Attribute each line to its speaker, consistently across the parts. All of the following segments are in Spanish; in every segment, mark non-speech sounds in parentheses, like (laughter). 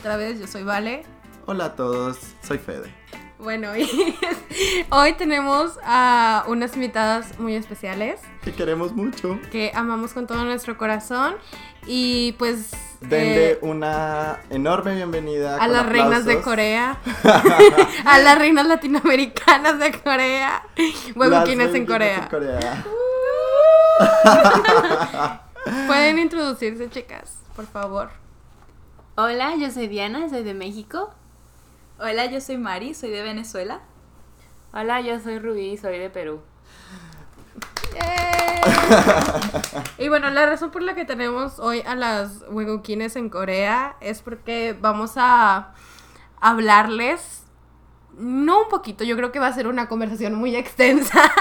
Speaker 1: otra vez. Yo soy Vale.
Speaker 2: Hola a todos, soy Fede.
Speaker 1: Bueno, (laughs) y hoy tenemos a unas invitadas muy especiales.
Speaker 2: Que queremos mucho.
Speaker 1: Que amamos con todo nuestro corazón. Y pues...
Speaker 2: Denle eh, una enorme bienvenida.
Speaker 1: A las reinas de Corea. (laughs) a las reinas latinoamericanas de Corea. Huevuquines en Corea. En Corea. (laughs) Pueden introducirse, chicas, por favor.
Speaker 3: Hola, yo soy Diana, soy de México.
Speaker 4: Hola, yo soy Mari, soy de Venezuela.
Speaker 5: Hola, yo soy Rubí, soy de Perú. (laughs)
Speaker 1: y bueno, la razón por la que tenemos hoy a las Wegukines en Corea es porque vamos a hablarles, no un poquito, yo creo que va a ser una conversación muy (laughs) extensa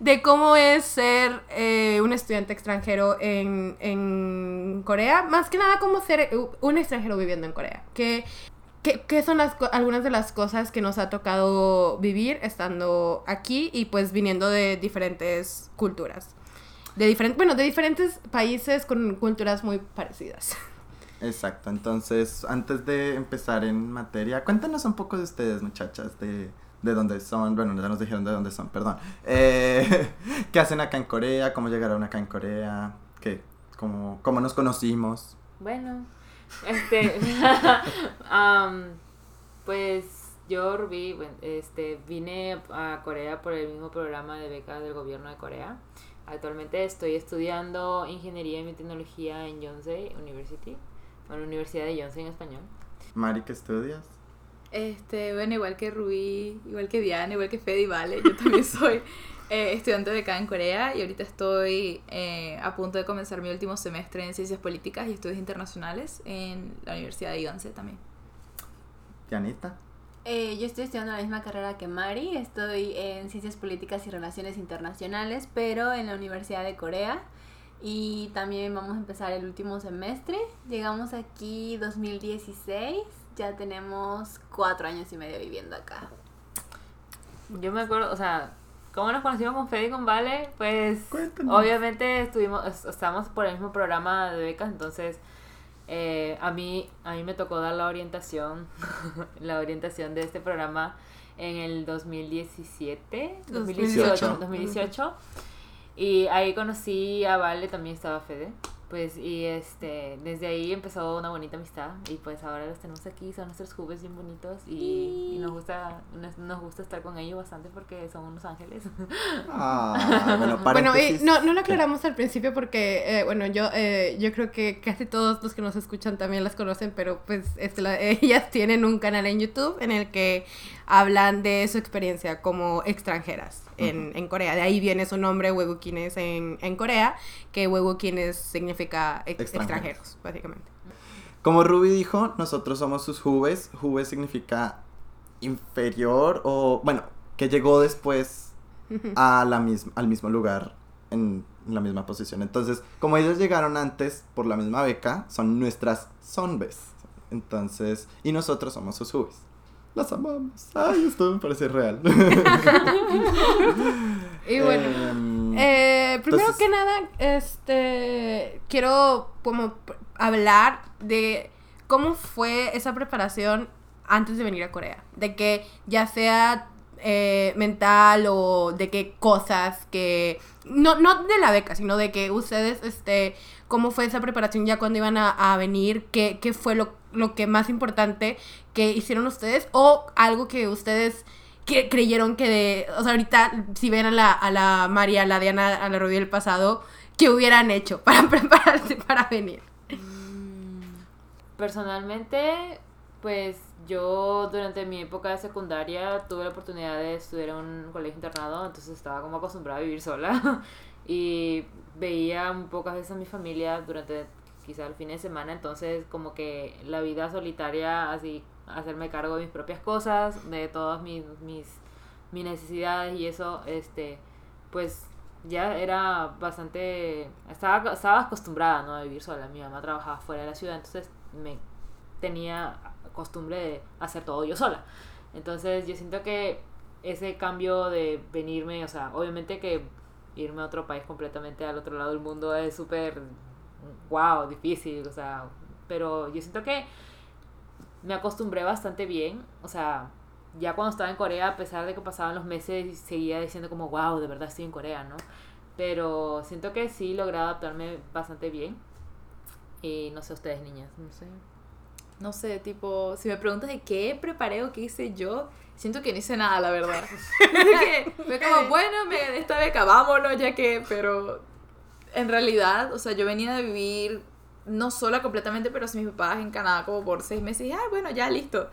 Speaker 1: de cómo es ser eh, un estudiante extranjero en, en, Corea, más que nada cómo ser un extranjero viviendo en Corea, que ¿Qué, son las, algunas de las cosas que nos ha tocado vivir estando aquí y pues viniendo de diferentes culturas? De diferentes, bueno, de diferentes países con culturas muy parecidas. (laughs)
Speaker 2: Exacto, entonces antes de empezar en materia, cuéntanos un poco de ustedes muchachas, de, de dónde son, bueno, ya nos dijeron de dónde son, perdón. Eh, (laughs) ¿Qué hacen acá en Corea? ¿Cómo llegaron acá en Corea? ¿Qué? ¿Cómo, cómo nos conocimos?
Speaker 5: Bueno, (laughs) este, (laughs) pues yo, Rubí, este, vine a Corea por el mismo programa de becas del gobierno de Corea. Actualmente estoy estudiando ingeniería y tecnología en Yonsei University, en la Universidad de Yonsei en español.
Speaker 2: Mari, ¿qué estudias?
Speaker 4: Este, bueno, igual que Rubí, igual que Diana, igual que Fede y Vale, yo también soy (laughs) eh, estudiante de acá en Corea y ahorita estoy eh, a punto de comenzar mi último semestre en Ciencias Políticas y Estudios Internacionales en la Universidad de Yonsei también.
Speaker 2: Dianita.
Speaker 3: Eh, yo estoy estudiando la misma carrera que Mari, estoy en Ciencias Políticas y Relaciones Internacionales, pero en la Universidad de Corea. Y también vamos a empezar el último semestre. Llegamos aquí 2016, ya tenemos cuatro años y medio viviendo acá.
Speaker 5: Yo me acuerdo, o sea, ¿Cómo nos conocimos con Fede y con Vale? Pues obviamente estuvimos, estamos por el mismo programa de becas, entonces eh, a mí a mí me tocó dar la orientación, (laughs) la orientación de este programa en el 2017, 2018, 2018. Y ahí conocí a Vale, también estaba Fede. Pues y este, desde ahí empezó una bonita amistad y pues ahora los tenemos aquí, son nuestros jubes bien bonitos y, nos gusta nos, gusta estar con ellos bastante porque son unos ángeles.
Speaker 2: Ah, bueno, (laughs)
Speaker 1: bueno no, no lo aclaramos al principio porque, eh, bueno, yo, eh, yo creo que casi todos los que nos escuchan también las conocen, pero pues este, (laughs) ellas tienen un canal en YouTube en el que hablan de su experiencia como extranjeras en, en Corea. De ahí viene su nombre, Webukines en, en Corea, que Webukines significa extranjeros. básicamente.
Speaker 2: Como Ruby dijo, nosotros somos sus Jubes. Jubes significa inferior o, bueno, que llegó después a la misma, al mismo lugar en la misma posición. Entonces, como ellos llegaron antes por la misma beca, son nuestras sonbes. Entonces, y nosotros somos sus Jubes las amamos. Ay, esto me parece real. (laughs)
Speaker 1: y bueno, em, eh, primero que nada, este, quiero como hablar de cómo fue esa preparación antes de venir a Corea. De que ya sea eh, mental o de qué cosas que... No, no de la beca, sino de que ustedes, este, cómo fue esa preparación ya cuando iban a, venir, qué, qué fue lo, lo que más importante que hicieron ustedes o algo que ustedes que creyeron que de, o sea, ahorita si ven a la, a la María, a la Diana, a la Rubí del pasado, ¿qué hubieran hecho para (laughs) prepararse para venir? Mm,
Speaker 5: personalmente, pues yo durante mi época de secundaria tuve la oportunidad de estudiar en un colegio internado, entonces estaba como acostumbrada a vivir sola (laughs) y veía pocas veces a mi familia durante quizá el fin de semana, entonces como que la vida solitaria, así hacerme cargo de mis propias cosas, de todas mis, mis, mis necesidades y eso, este, pues ya era bastante, estaba, estaba acostumbrada ¿no? a vivir sola, mi mamá trabajaba fuera de la ciudad, entonces me tenía costumbre de hacer todo yo sola. Entonces yo siento que ese cambio de venirme, o sea, obviamente que irme a otro país completamente al otro lado del mundo es súper wow, difícil, o sea, pero yo siento que me acostumbré bastante bien, o sea, ya cuando estaba en Corea, a pesar de que pasaban los meses, seguía diciendo como, wow, de verdad estoy en Corea, ¿no? Pero siento que sí logré adaptarme bastante bien. Y no sé ustedes, niñas, no sé.
Speaker 4: No sé, tipo, si me preguntas de qué preparé o qué hice yo, siento que no hice nada, la verdad. (laughs) (laughs) fue como, bueno, me esta beca, vámonos, ya que, pero en realidad, o sea, yo venía de vivir no sola completamente, pero sin mis papás en Canadá como por seis meses y, ah, bueno, ya, listo.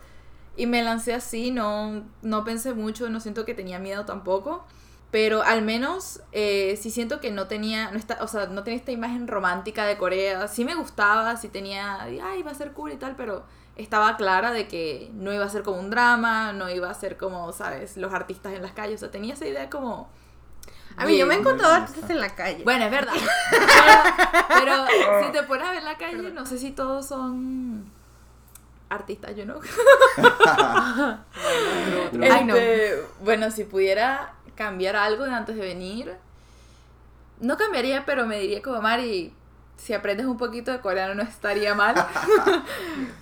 Speaker 4: Y me lancé así, no, no pensé mucho, no siento que tenía miedo tampoco. Pero al menos eh, sí siento que no tenía, no está, o sea, no tenía esta imagen romántica de Corea. Sí me gustaba, sí tenía, ay, va a ser cool y tal, pero estaba clara de que no iba a ser como un drama, no iba a ser como, ¿sabes? Los artistas en las calles. O sea, tenía esa idea como...
Speaker 1: A mí yo me he encontrado artistas en la calle.
Speaker 4: Bueno, es verdad. (laughs) pero, si te pones a ver la calle, no sé si todos son artistas, yo (laughs) no. Este, bueno, si pudiera cambiar algo de antes de venir, no cambiaría, pero me diría como Mari, si aprendes un poquito de coreano no estaría mal. (laughs)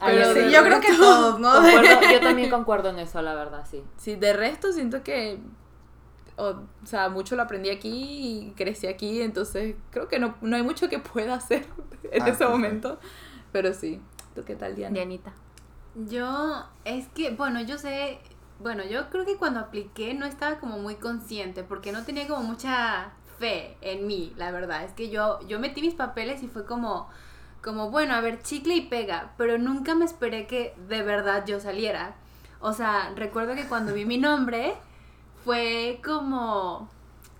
Speaker 1: pero sí, yo creo que todos, ¿no?
Speaker 5: yo también concuerdo en eso, la verdad, sí.
Speaker 4: Sí, de resto siento que, o, sea, mucho lo aprendí aquí y crecí aquí, entonces creo que no, no hay mucho que pueda hacer (laughs) en ah, ese momento. Pero sí, ¿tú qué tal, Diana?
Speaker 3: Dianita. Yo, es que, bueno, yo sé, bueno, yo creo que cuando apliqué no estaba como muy consciente porque no tenía como mucha fe en mí, la verdad. Es que yo, yo metí mis papeles y fue como, como, bueno, a ver, chicle y pega, pero nunca me esperé que de verdad yo saliera. O sea, recuerdo que cuando vi mi nombre fue como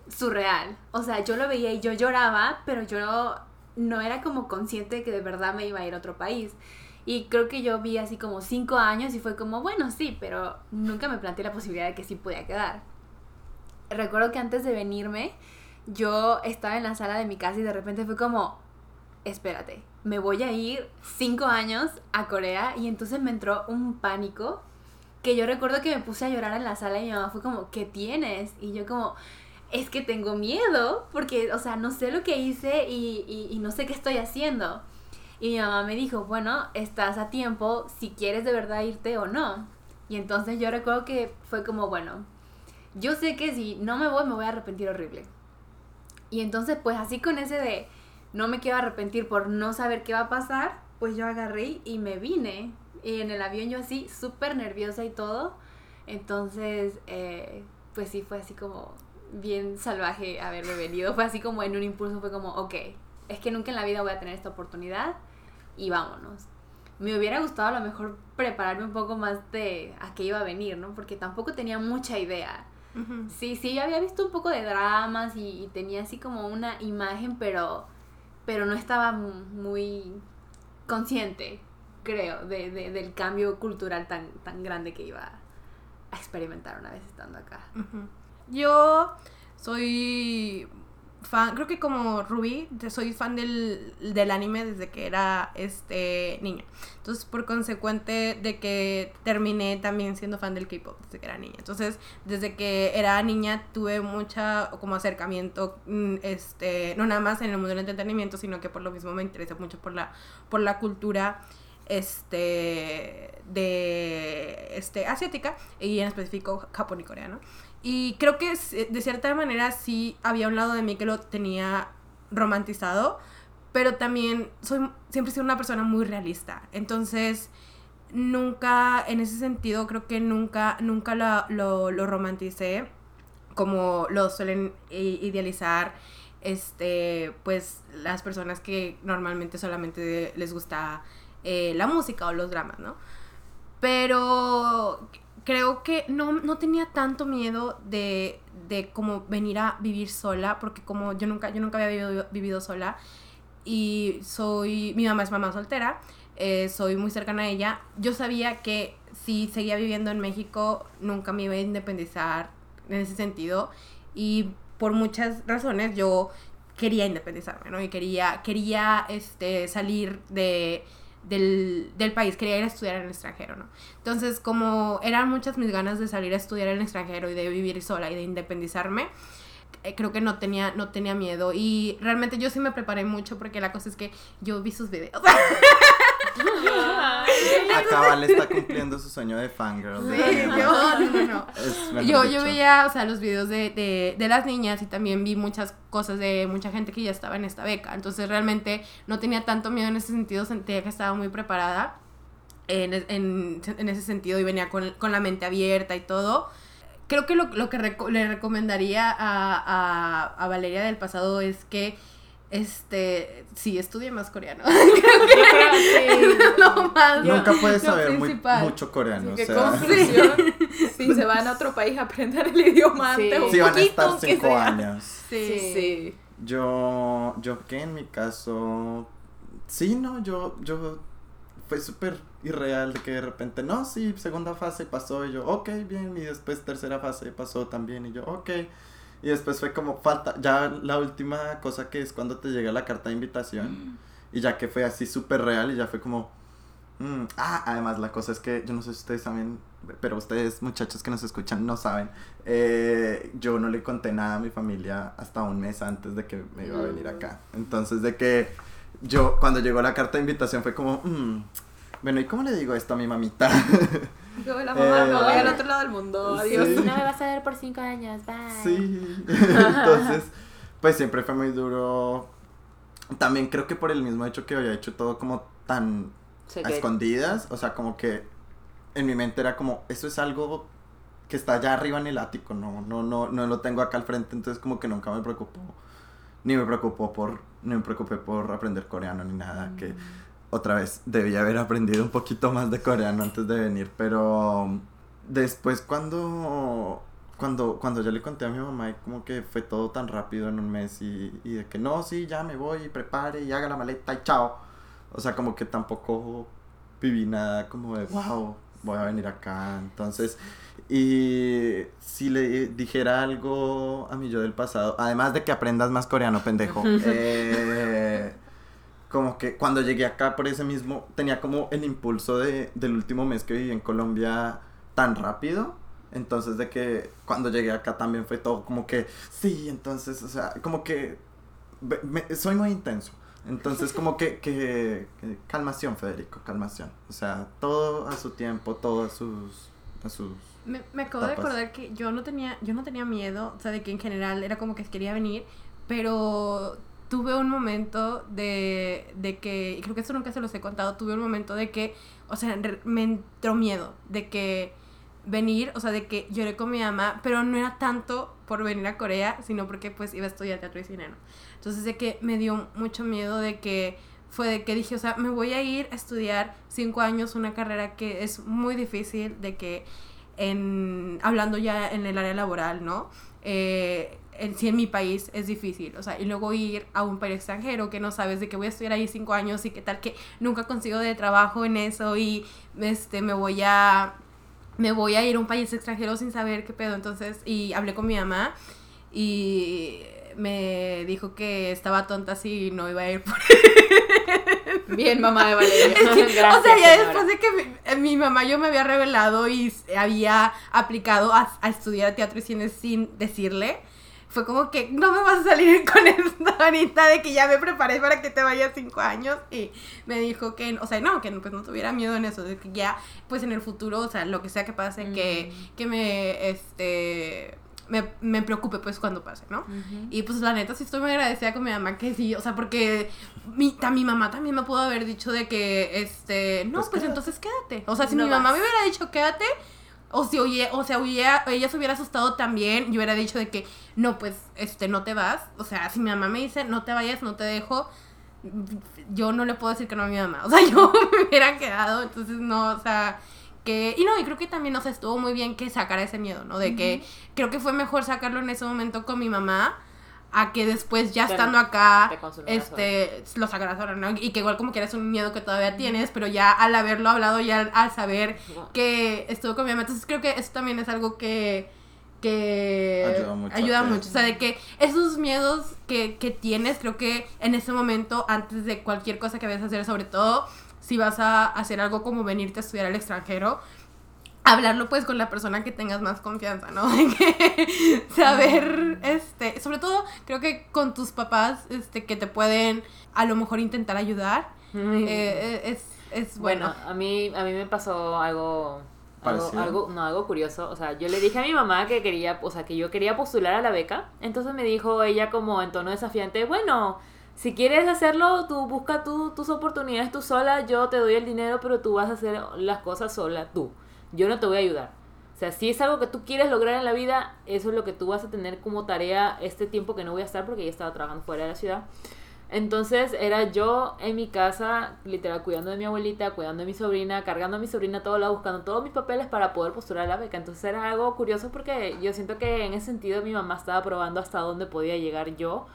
Speaker 3: surreal. O sea, yo lo veía y yo lloraba, pero yo no era como consciente de que de verdad me iba a ir a otro país. Y creo que yo vi así como cinco años y fue como, bueno, sí, pero nunca me planteé la posibilidad de que sí podía quedar. Recuerdo que antes de venirme, yo estaba en la sala de mi casa y de repente fue como, espérate, me voy a ir cinco años a Corea y entonces me entró un pánico que yo recuerdo que me puse a llorar en la sala y mi mamá fue como, ¿qué tienes? Y yo como, es que tengo miedo porque, o sea, no sé lo que hice y, y, no sé qué estoy haciendo. Y mi mamá me dijo, bueno, estás a tiempo si quieres de verdad irte o no. Y entonces yo recuerdo que fue como, bueno, yo sé que si no me voy me voy a arrepentir horrible. Y entonces pues así con ese de no me quiero arrepentir por no saber qué va a pasar, pues yo agarré y me vine. Y en el avión yo así, súper nerviosa y todo. Entonces, eh, pues sí, fue así como bien salvaje haberme venido. Fue así como en un impulso, fue como, ok, es que nunca en la vida voy a tener esta oportunidad y vámonos. Me hubiera gustado a lo mejor prepararme un poco más de a qué iba a venir, ¿no? Porque tampoco tenía mucha idea. Sí, sí, había visto un poco de dramas y, tenía así como una imagen, pero, pero no estaba muy consciente, creo, de, del cambio cultural tan, tan grande que iba a experimentar una vez estando acá.
Speaker 1: Yo soy fan, creo que como Ruby, soy fan del, del, anime desde que era este niña. Entonces, por consecuente de que terminé también siendo fan del K-pop desde que era niña. Entonces, desde que era niña tuve mucha como acercamiento mm, este no nada más en el mundo del entretenimiento, sino que por lo mismo me interesa mucho por la por la cultura este de este asiática y en específico japón y coreano. Y creo que de cierta manera sí había un lado de mí que lo tenía romantizado, pero también soy siempre he sido una persona muy realista. Entonces, nunca, en ese sentido, creo que nunca, nunca lo, lo, romanticé como lo suelen idealizar este pues las personas que normalmente solamente les gusta eh, la música o los dramas, ¿no? Pero creo que no, no tenía tanto miedo de, de como venir a vivir sola, porque como yo nunca, yo nunca había vivido, vivido sola y soy, mi mamá es mamá soltera, eh, soy muy cercana a ella, yo sabía que si seguía viviendo en México nunca me iba a independizar en ese sentido y por muchas razones yo quería independizarme, ¿no? Y quería, quería este, salir de del, del, país, quería ir a estudiar en el extranjero, ¿no? Entonces, como eran muchas mis ganas de salir a estudiar en el extranjero y de vivir sola y de independizarme, eh, creo que no tenía, no tenía miedo. Y realmente yo sí me preparé mucho porque la cosa es que yo vi sus videos. (laughs) (laughs)
Speaker 2: Acá Vale está cumpliendo su sueño de fangirl.
Speaker 1: Sí,
Speaker 2: de-
Speaker 1: yo, no, no, Yo, yo veía, o sea, los videos de, de, de las niñas y también vi muchas cosas de mucha gente que ya estaba en esta beca. Entonces realmente no tenía tanto miedo en ese sentido, sentía que estaba muy preparada en, en, en ese sentido y venía con, con la mente abierta y todo. Creo que lo, lo que reco- le recomendaría a, a, a Valeria del pasado es que este sí estudie más coreano. (laughs) (laughs) lo más,
Speaker 2: Nunca puedes saber muy- mucho coreano. O
Speaker 4: Que
Speaker 2: sea,
Speaker 4: conclusión, (laughs) si se van a otro país a aprender el idioma
Speaker 5: Sí.
Speaker 4: antes, un
Speaker 2: sí van a estar cinco
Speaker 4: sea.
Speaker 2: años.
Speaker 1: Sí.
Speaker 4: Sí.
Speaker 2: Yo, yo que en mi caso, sí, no, yo, yo, fue súper irreal de que de repente, no, sí, segunda fase pasó y yo, ok, bien, y después tercera fase pasó también y yo, ok. Y después fue como falta, ya la última cosa que es cuando te llega la carta de invitación y ya que fue así súper real y ya fue como, mm, ah, además la cosa es que yo no sé si ustedes saben, pero ustedes muchachos que nos escuchan no saben, eh, yo no le conté nada a mi familia hasta un mes antes de que me iba a venir acá. Entonces de que yo cuando llegó la carta de invitación fue como, mm, bueno, ¿y cómo le digo esto a mi mamita? (laughs)
Speaker 4: Yo, la mamá, me voy
Speaker 2: Eh,
Speaker 4: al otro lado del mundo, adiós.
Speaker 2: sí.
Speaker 5: No me vas a ver por cinco años, bye.
Speaker 2: Sí, (laughs) (laughs) entonces, pues siempre fue muy duro. También creo que por el mismo hecho que había hecho todo como tan a escondidas, o sea, como que en mi mente era como, eso es algo que está allá arriba en el ático, no, no, no, no lo tengo acá al frente, entonces como que nunca me preocupó, ni me preocupó por, ni me preocupé por aprender coreano ni nada, que otra vez debía haber aprendido un poquito más de coreano antes de venir, pero después cuando cuando cuando yo le conté a mi mamá y como que fue todo tan rápido en un mes y, y de que no, sí, ya me voy, prepare y haga la maleta y chao. O sea, como que tampoco viví nada como de, wow, voy a venir acá. Entonces, y si le dijera algo a mi yo del pasado, además de que aprendas más coreano, pendejo, (laughs) eh, como que cuando llegué acá por ese mismo, tenía como el impulso de, del último mes que viví en Colombia tan rápido. Entonces de que cuando llegué acá también fue todo como que, sí, entonces, o sea, como que me- soy muy intenso. Entonces como que, que, que calmación, Federico, calmación. O sea, todo a su tiempo, todo a sus... A sus
Speaker 1: Me, me acabo de
Speaker 2: Tapas.
Speaker 1: acordar que yo no tenía, yo no tenía miedo, o sea, de que en general era como que quería venir, pero tuve un momento de, de que, y creo que eso nunca se los he contado, tuve un momento de que, o sea, me entró miedo de que venir, o sea, de que lloré con mi mamá, pero no era tanto por venir a Corea, sino porque pues iba a estudiar teatro y cine, ¿no? Entonces de que me dio mucho miedo de que fue de que dije, o sea, me voy a ir a estudiar cinco años una carrera que es muy difícil, de que en, hablando ya en el área laboral, ¿no? Eh, en, sí en mi país es difícil, o sea, y luego ir a un país extranjero que no sabes de que voy a estudiar ahí cinco años y qué tal que nunca consigo de trabajo en eso y este me voy a me voy a ir a un país extranjero sin saber qué pedo, entonces y hablé con mi mamá y me dijo que estaba tonta si no iba a ir por (laughs)
Speaker 4: Bien, mamá de Valeria. (laughs)
Speaker 5: Gracias,
Speaker 1: o sea, ya
Speaker 5: señora.
Speaker 1: después de que mi, eh, mi mamá yo me había revelado y había aplicado a, a estudiar teatro y cine sin decirle, fue como que no me vas a salir (laughs) con esta ahorita de que ya me preparé para que te vayas cinco años y me dijo que, o sea, no, que pues no tuviera miedo en eso, de que ya pues en el futuro, o sea, lo que sea que pase, que, que me, este, me, me preocupe pues cuando pase, ¿no? Y pues la neta sí estoy muy agradecida con mi mamá que sí, o sea, porque mi, ta- mi mamá también me pudo haber dicho de que, este, no,
Speaker 2: Pues
Speaker 1: pues, entonces quédate. O sea, si
Speaker 3: No
Speaker 1: mi mamá
Speaker 3: vas.
Speaker 1: me hubiera dicho quédate, o si oye, o sea, hubiera, ella se hubiera asustado también, yo hubiera dicho de que, no, pues, este, no te vas. O sea, si mi mamá me dice, no te vayas, no te dejo, yo no le puedo decir que no a mi mamá. (laughs) O sea, yo me hubiera quedado, entonces no, o sea, que... Y no, y creo que también, o sea, estuvo muy bien que sacara ese miedo, ¿no? De que creo que fue mejor sacarlo en ese momento con mi mamá a que después ya
Speaker 5: Te-
Speaker 1: estando acá, este, lo sacaras ahora, ¿no? Y que igual como que eres un miedo que todavía tienes, pero ya al haberlo hablado, ya al, al saber que estuvo con mi mamá, entonces creo que eso también es algo que que
Speaker 2: Ayuda mucho,
Speaker 1: ayuda mucho. O sea, de que esos miedos que, que tienes, creo que en ese momento, antes de cualquier cosa que vayas a hacer, sobre todo si vas a hacer algo como venirte a estudiar al extranjero, hablarlo pues con la persona que tengas más confianza, ¿no? (laughs) De que saber, este, sobre todo creo que con tus papás, este, que te pueden a lo mejor intentar ayudar.
Speaker 5: Ay.
Speaker 1: Eh, eh, es, es bueno.
Speaker 5: Bueno, a mí, a mí me pasó algo, algo, algo, no, algo curioso. O sea, yo le dije a mi mamá que quería, o sea, que yo quería postular a la beca. Entonces me dijo ella como en tono desafiante, bueno, si quieres hacerlo, tú busca tú, tus oportunidades tú sola, yo te doy el dinero, pero tú vas a hacer las cosas sola tú. Yo no te voy a ayudar. O sea, si es algo que tú quieres lograr en la vida, eso es lo que tú vas a tener como tarea este tiempo que no voy a estar porque ya estaba trabajando fuera de la ciudad. Entonces era yo en mi casa, literal, cuidando de mi abuelita, cuidando de mi sobrina, cargando a mi sobrina a todos lados, buscando todos mis papeles para poder postular la beca. Entonces era algo curioso porque yo siento que en ese sentido mi mamá estaba probando hasta dónde podía llegar yo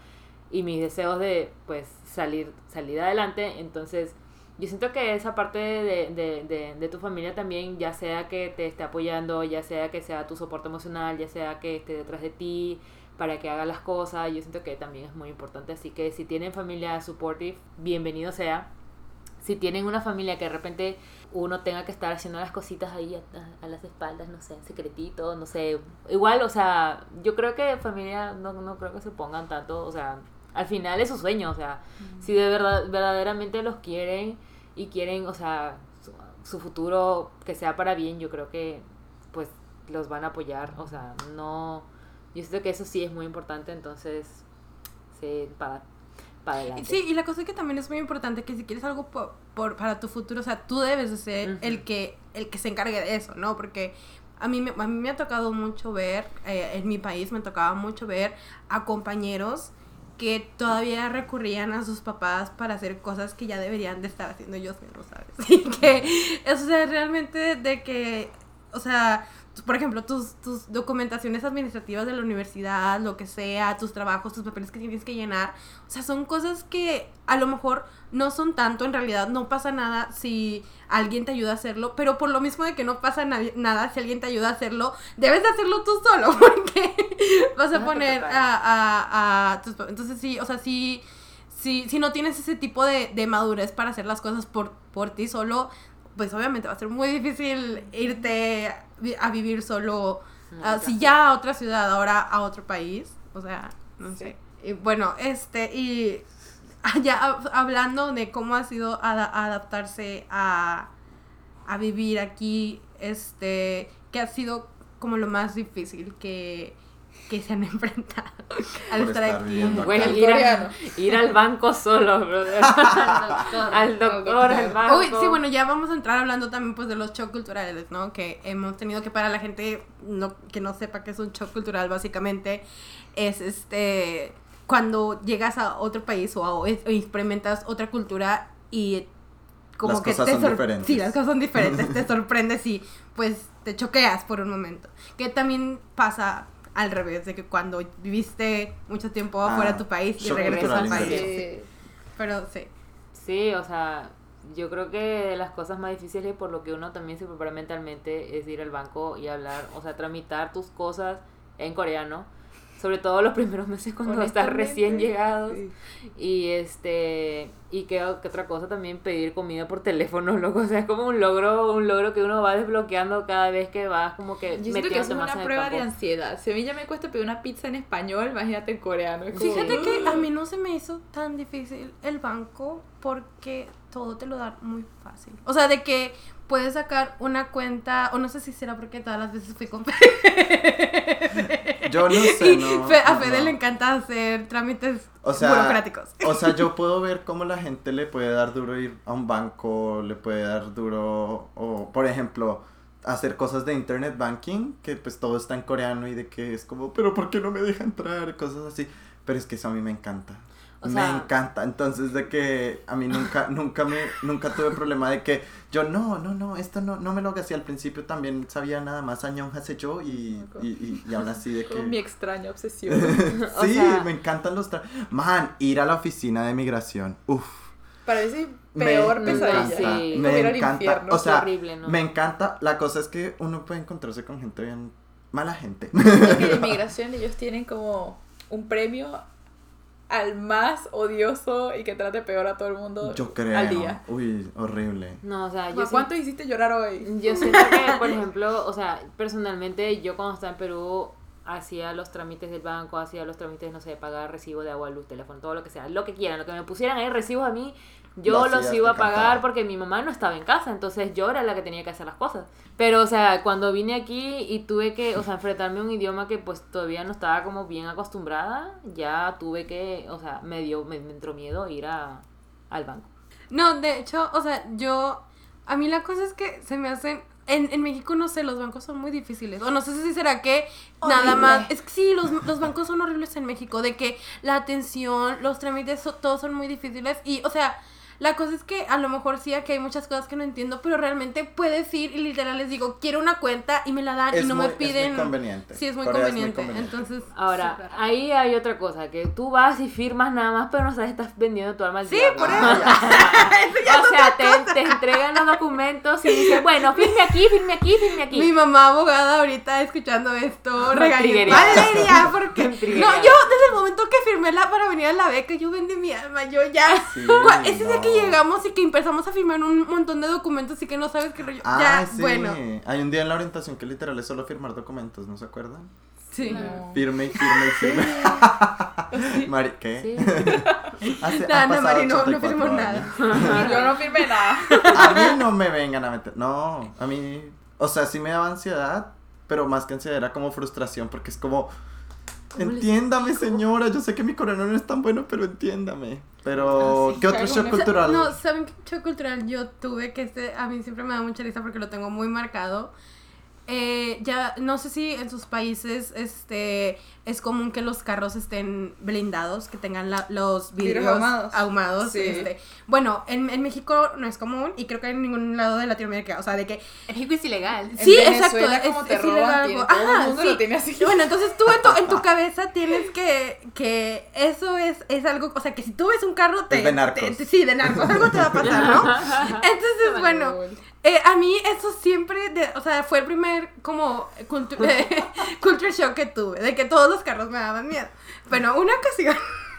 Speaker 5: y mis deseos de, pues, salir, salir adelante. Entonces yo siento que esa parte de, de, de, de tu familia también, ya sea que te esté apoyando, ya sea que sea tu soporte emocional, ya sea que esté detrás de ti, para que haga las cosas. Yo siento que también es muy importante. Así que si tienen familia supportive, bienvenido sea. Si tienen una familia que de repente uno tenga que estar haciendo las cositas ahí a, a las espaldas, no sé, secretito, no sé. Igual, o sea, yo creo que familia no, no creo que se pongan tanto, o sea, al final es su sueño, o sea, si de verdad, verdaderamente los quieren y quieren, o sea, su, su futuro que sea para bien, yo creo que pues los van a apoyar, o sea, no yo siento que eso sí es muy importante, entonces, sí, para, para adelante.
Speaker 1: Sí, y la cosa es que también es muy importante que si quieres algo por, por- para tu futuro, o sea, tú debes de ser el, que, el que se encargue de eso, ¿no? Porque a mí, me- a mí me ha tocado mucho ver, eh, en mi país me tocaba mucho ver a compañeros que todavía recurrían a sus papás para hacer cosas que ya deberían de estar haciendo ellos mismos, ¿sabes? (laughs) Y que, o sea, realmente de que, o sea, por ejemplo, tus, tus documentaciones administrativas de la universidad, lo que sea, tus trabajos, tus papeles que tienes que llenar, o sea, son cosas que a lo mejor no son tanto, en realidad no pasa nada si alguien te ayuda a hacerlo, pero por lo mismo de que no pasa na- nada si alguien te ayuda a hacerlo, debes de hacerlo tú solo, (laughs) porque vas a poner a, a, a tus... Entonces sí, o sea, sí, sí, si no tienes ese tipo de, de madurez para hacer las cosas por, por ti solo, pues obviamente va a ser muy difícil irte a vivir solo, si ya a otra ciudad, ahora a otro país, o sea, no sé. Y bueno, este, y (laughs) ya hab- hablando de cómo ha sido ada- adaptarse a, a vivir aquí, este, que ha sido como lo más difícil que, que se han (laughs) enfrentado al estar,
Speaker 2: estar
Speaker 1: aquí.
Speaker 4: Al
Speaker 5: ir, a- ir al banco solo, brother. (laughs) al doctor, al banco.
Speaker 1: Uy, sí, bueno, ya vamos a entrar hablando también pues de los shock culturales, ¿no? Que hemos tenido que para la gente no, que no sepa qué es un shock cultural, básicamente es este cuando llegas a otro país o, a- o experimentas otra cultura y como
Speaker 2: Las
Speaker 1: que
Speaker 2: cosas
Speaker 1: te
Speaker 2: son diferentes.
Speaker 1: Sí, las cosas son diferentes, (laughs) te sorprendes y pues te choqueas por un momento. Que también pasa al revés, de que cuando viviste mucho tiempo
Speaker 2: Ah,
Speaker 1: afuera de tu país y regresas al país. sí. Pero sí.
Speaker 5: Sí, o sea, yo creo que de las cosas más difíciles por lo que uno también se prepara mentalmente es ir al banco y hablar, o sea, tramitar tus cosas en coreano. Sobre todo los primeros meses cuando estás recién
Speaker 4: Honestamente,
Speaker 5: llegado.
Speaker 4: sí.
Speaker 5: Y este, y que, que otra cosa también pedir comida por teléfono, (laughs) loco. O sea, es como un logro, un logro que uno va desbloqueando cada vez que vas como que
Speaker 4: Yo siento que eso es una prueba de ansiedad. Si a mí ya me cuesta pedir una pizza en español, imagínate en coreano. Como-
Speaker 1: Fíjate que a mí no se me hizo tan difícil el banco porque todo te lo dan muy fácil. O sea, de que puedes sacar una cuenta, o no sé si será porque todas las veces fui con (laughs)
Speaker 2: Yo no (laughs) sé,
Speaker 1: Y
Speaker 2: no.
Speaker 1: Fe- a
Speaker 2: no.
Speaker 1: Fede le encanta hacer trámites
Speaker 2: O sea,
Speaker 1: burocráticos.
Speaker 2: O sea, yo (laughs) puedo ver cómo la gente le puede dar duro ir a un banco, le puede dar duro, o por ejemplo, hacer cosas de internet banking, que pues todo está en coreano y de que es como, pero ¿por qué no me deja entrar? Cosas así. Pero es que eso a mí me encanta.
Speaker 5: O
Speaker 2: me encanta. Entonces de que a mí nunca, (laughs) nunca me, nunca tuve problema de que yo no, no, no, esto no, no me lo así. Al principio también sabía nada más añón yo y, y, y, y aún así de que...
Speaker 4: Mi extraña obsesión. (laughs)
Speaker 5: O
Speaker 2: sí,
Speaker 5: sea-
Speaker 2: me encantan los tra- Man, ir a la oficina de migración. Uf.
Speaker 4: Para mí sí,
Speaker 2: Me
Speaker 4: peor
Speaker 2: encanta,
Speaker 4: pesadilla.
Speaker 5: Sí.
Speaker 2: Me
Speaker 4: al
Speaker 2: encanta.
Speaker 4: infierno.
Speaker 2: O sea,
Speaker 5: horrible, ¿no?
Speaker 2: me encanta. La cosa es que uno puede encontrarse con gente bien. Mala gente.
Speaker 4: Es que en (laughs) inmigración ellos tienen como un premio al más odioso y que trate peor a todo el mundo
Speaker 2: Yo creo.
Speaker 4: al día.
Speaker 2: Uy, horrible.
Speaker 5: No, o sea, yo
Speaker 4: ¿A ¿Cuánto hiciste llorar hoy?
Speaker 5: Yo siento que, por ejemplo, o sea, personalmente yo cuando estaba en Perú, hacía los trámites del banco, hacía los trámites, no sé, pagar recibo de agua, luz, teléfono, todo lo que sea, lo que quieran, lo que me pusieran ahí recibos a mí, yo
Speaker 2: Lo
Speaker 5: los iba a pagar porque mi mamá no estaba en casa, entonces yo era la que tenía que hacer las cosas. Pero, o sea, cuando vine aquí y tuve que, o sea, enfrentarme a un idioma que pues todavía no estaba como bien acostumbrada, ya tuve que, o sea, me dio, me, me entró miedo ir a, al banco.
Speaker 1: No, de hecho, o sea, yo. A mí la cosa es que se me hacen. En, en México, no sé, los bancos son muy difíciles. O no sé si será que nada más. Es que sí, los, los bancos son horribles en México. De que la atención, los trámites, so- todos son muy difíciles. Y, o sea, la cosa es que a lo mejor sí, aquí hay muchas cosas que no entiendo. Pero realmente puedes ir y literal les digo, quiero una cuenta y me la dan
Speaker 2: Es
Speaker 1: y no
Speaker 2: muy-
Speaker 1: me
Speaker 2: es muy
Speaker 1: piden.
Speaker 2: conveniente.
Speaker 1: Sí, es muy,
Speaker 2: es
Speaker 1: conveniente. Entonces.
Speaker 5: Ahora, ahí hay otra cosa, que tú vas y firmas nada más, pero no sabes, estás vendiendo tu alma al
Speaker 1: Sí,
Speaker 5: diablo.
Speaker 1: por (laughs)
Speaker 5: o sea, te, te entregan los documentos y dicen, bueno, firme aquí, firme aquí, firme aquí.
Speaker 1: Mi mamá abogada ahorita escuchando esto.
Speaker 5: Triggereada.
Speaker 1: Valeria, (laughs) porque no, yo desde el momento que firmé la para venir a la beca, yo vendí mi alma, yo ya.
Speaker 2: Sí,
Speaker 1: Ese día que llegamos y que empezamos a firmar un montón de documentos y que no sabes qué rollo.
Speaker 2: Ah,
Speaker 1: ya,
Speaker 2: sí.
Speaker 1: bueno.
Speaker 2: Hay un día en la orientación que literal es solo firmar documentos, ¿no se acuerdan?
Speaker 1: Sí.
Speaker 3: No.
Speaker 2: Firme y firme y firme. (laughs) Mari, ¿qué?
Speaker 5: Sí. (laughs)
Speaker 2: Hace-
Speaker 1: no, Mari, no, no
Speaker 2: 84
Speaker 1: firmó
Speaker 2: años.
Speaker 1: nada. (laughs)
Speaker 4: Yo no firmé nada.
Speaker 2: A mí no me vengan a meter. No, a mí. O sea, sí me daba ansiedad, pero más que ansiedad era como frustración, porque es como. Entiéndame, señora. Yo sé que mi coreano no es tan bueno, pero entiéndame. Pero,
Speaker 4: Ah, sí,
Speaker 2: ¿qué otro shock cultural?
Speaker 1: No, ¿saben qué shock cultural yo tuve? Que este, a mí siempre me da mucha risa porque lo tengo muy marcado. Eh, ya, no sé si en sus países este, es común que los carros estén blindados, que tengan la- los
Speaker 4: Vidrios ahumados.
Speaker 1: ahumados.
Speaker 4: Sí.
Speaker 1: este. Bueno, en, en México no es común y creo que en ningún lado de Latinoamérica. O sea, de que
Speaker 3: En México es ilegal.
Speaker 4: En
Speaker 1: Sí,
Speaker 4: Venezuela,
Speaker 1: exacto,
Speaker 4: como
Speaker 1: es-
Speaker 4: te
Speaker 1: es
Speaker 4: roban,
Speaker 1: ilegal,
Speaker 4: tiene-
Speaker 1: ajá,
Speaker 4: todo el mundo
Speaker 1: sí.
Speaker 4: lo tiene así.
Speaker 1: Bueno, entonces tú en tu, en tu (laughs) cabeza tienes que, que eso es, es algo, o sea, que si tú ves un carro te...
Speaker 2: Es de narcos.
Speaker 1: te- te- sí, de narcos, algo te va a (laughs) pasar, ¿no? (laughs) Entonces, bueno, eh, a mí eso siempre, de- o sea, fue el primer como cultu- eh, culture shock que tuve, de que todos los carros me daban miedo. Bueno, una ocasión,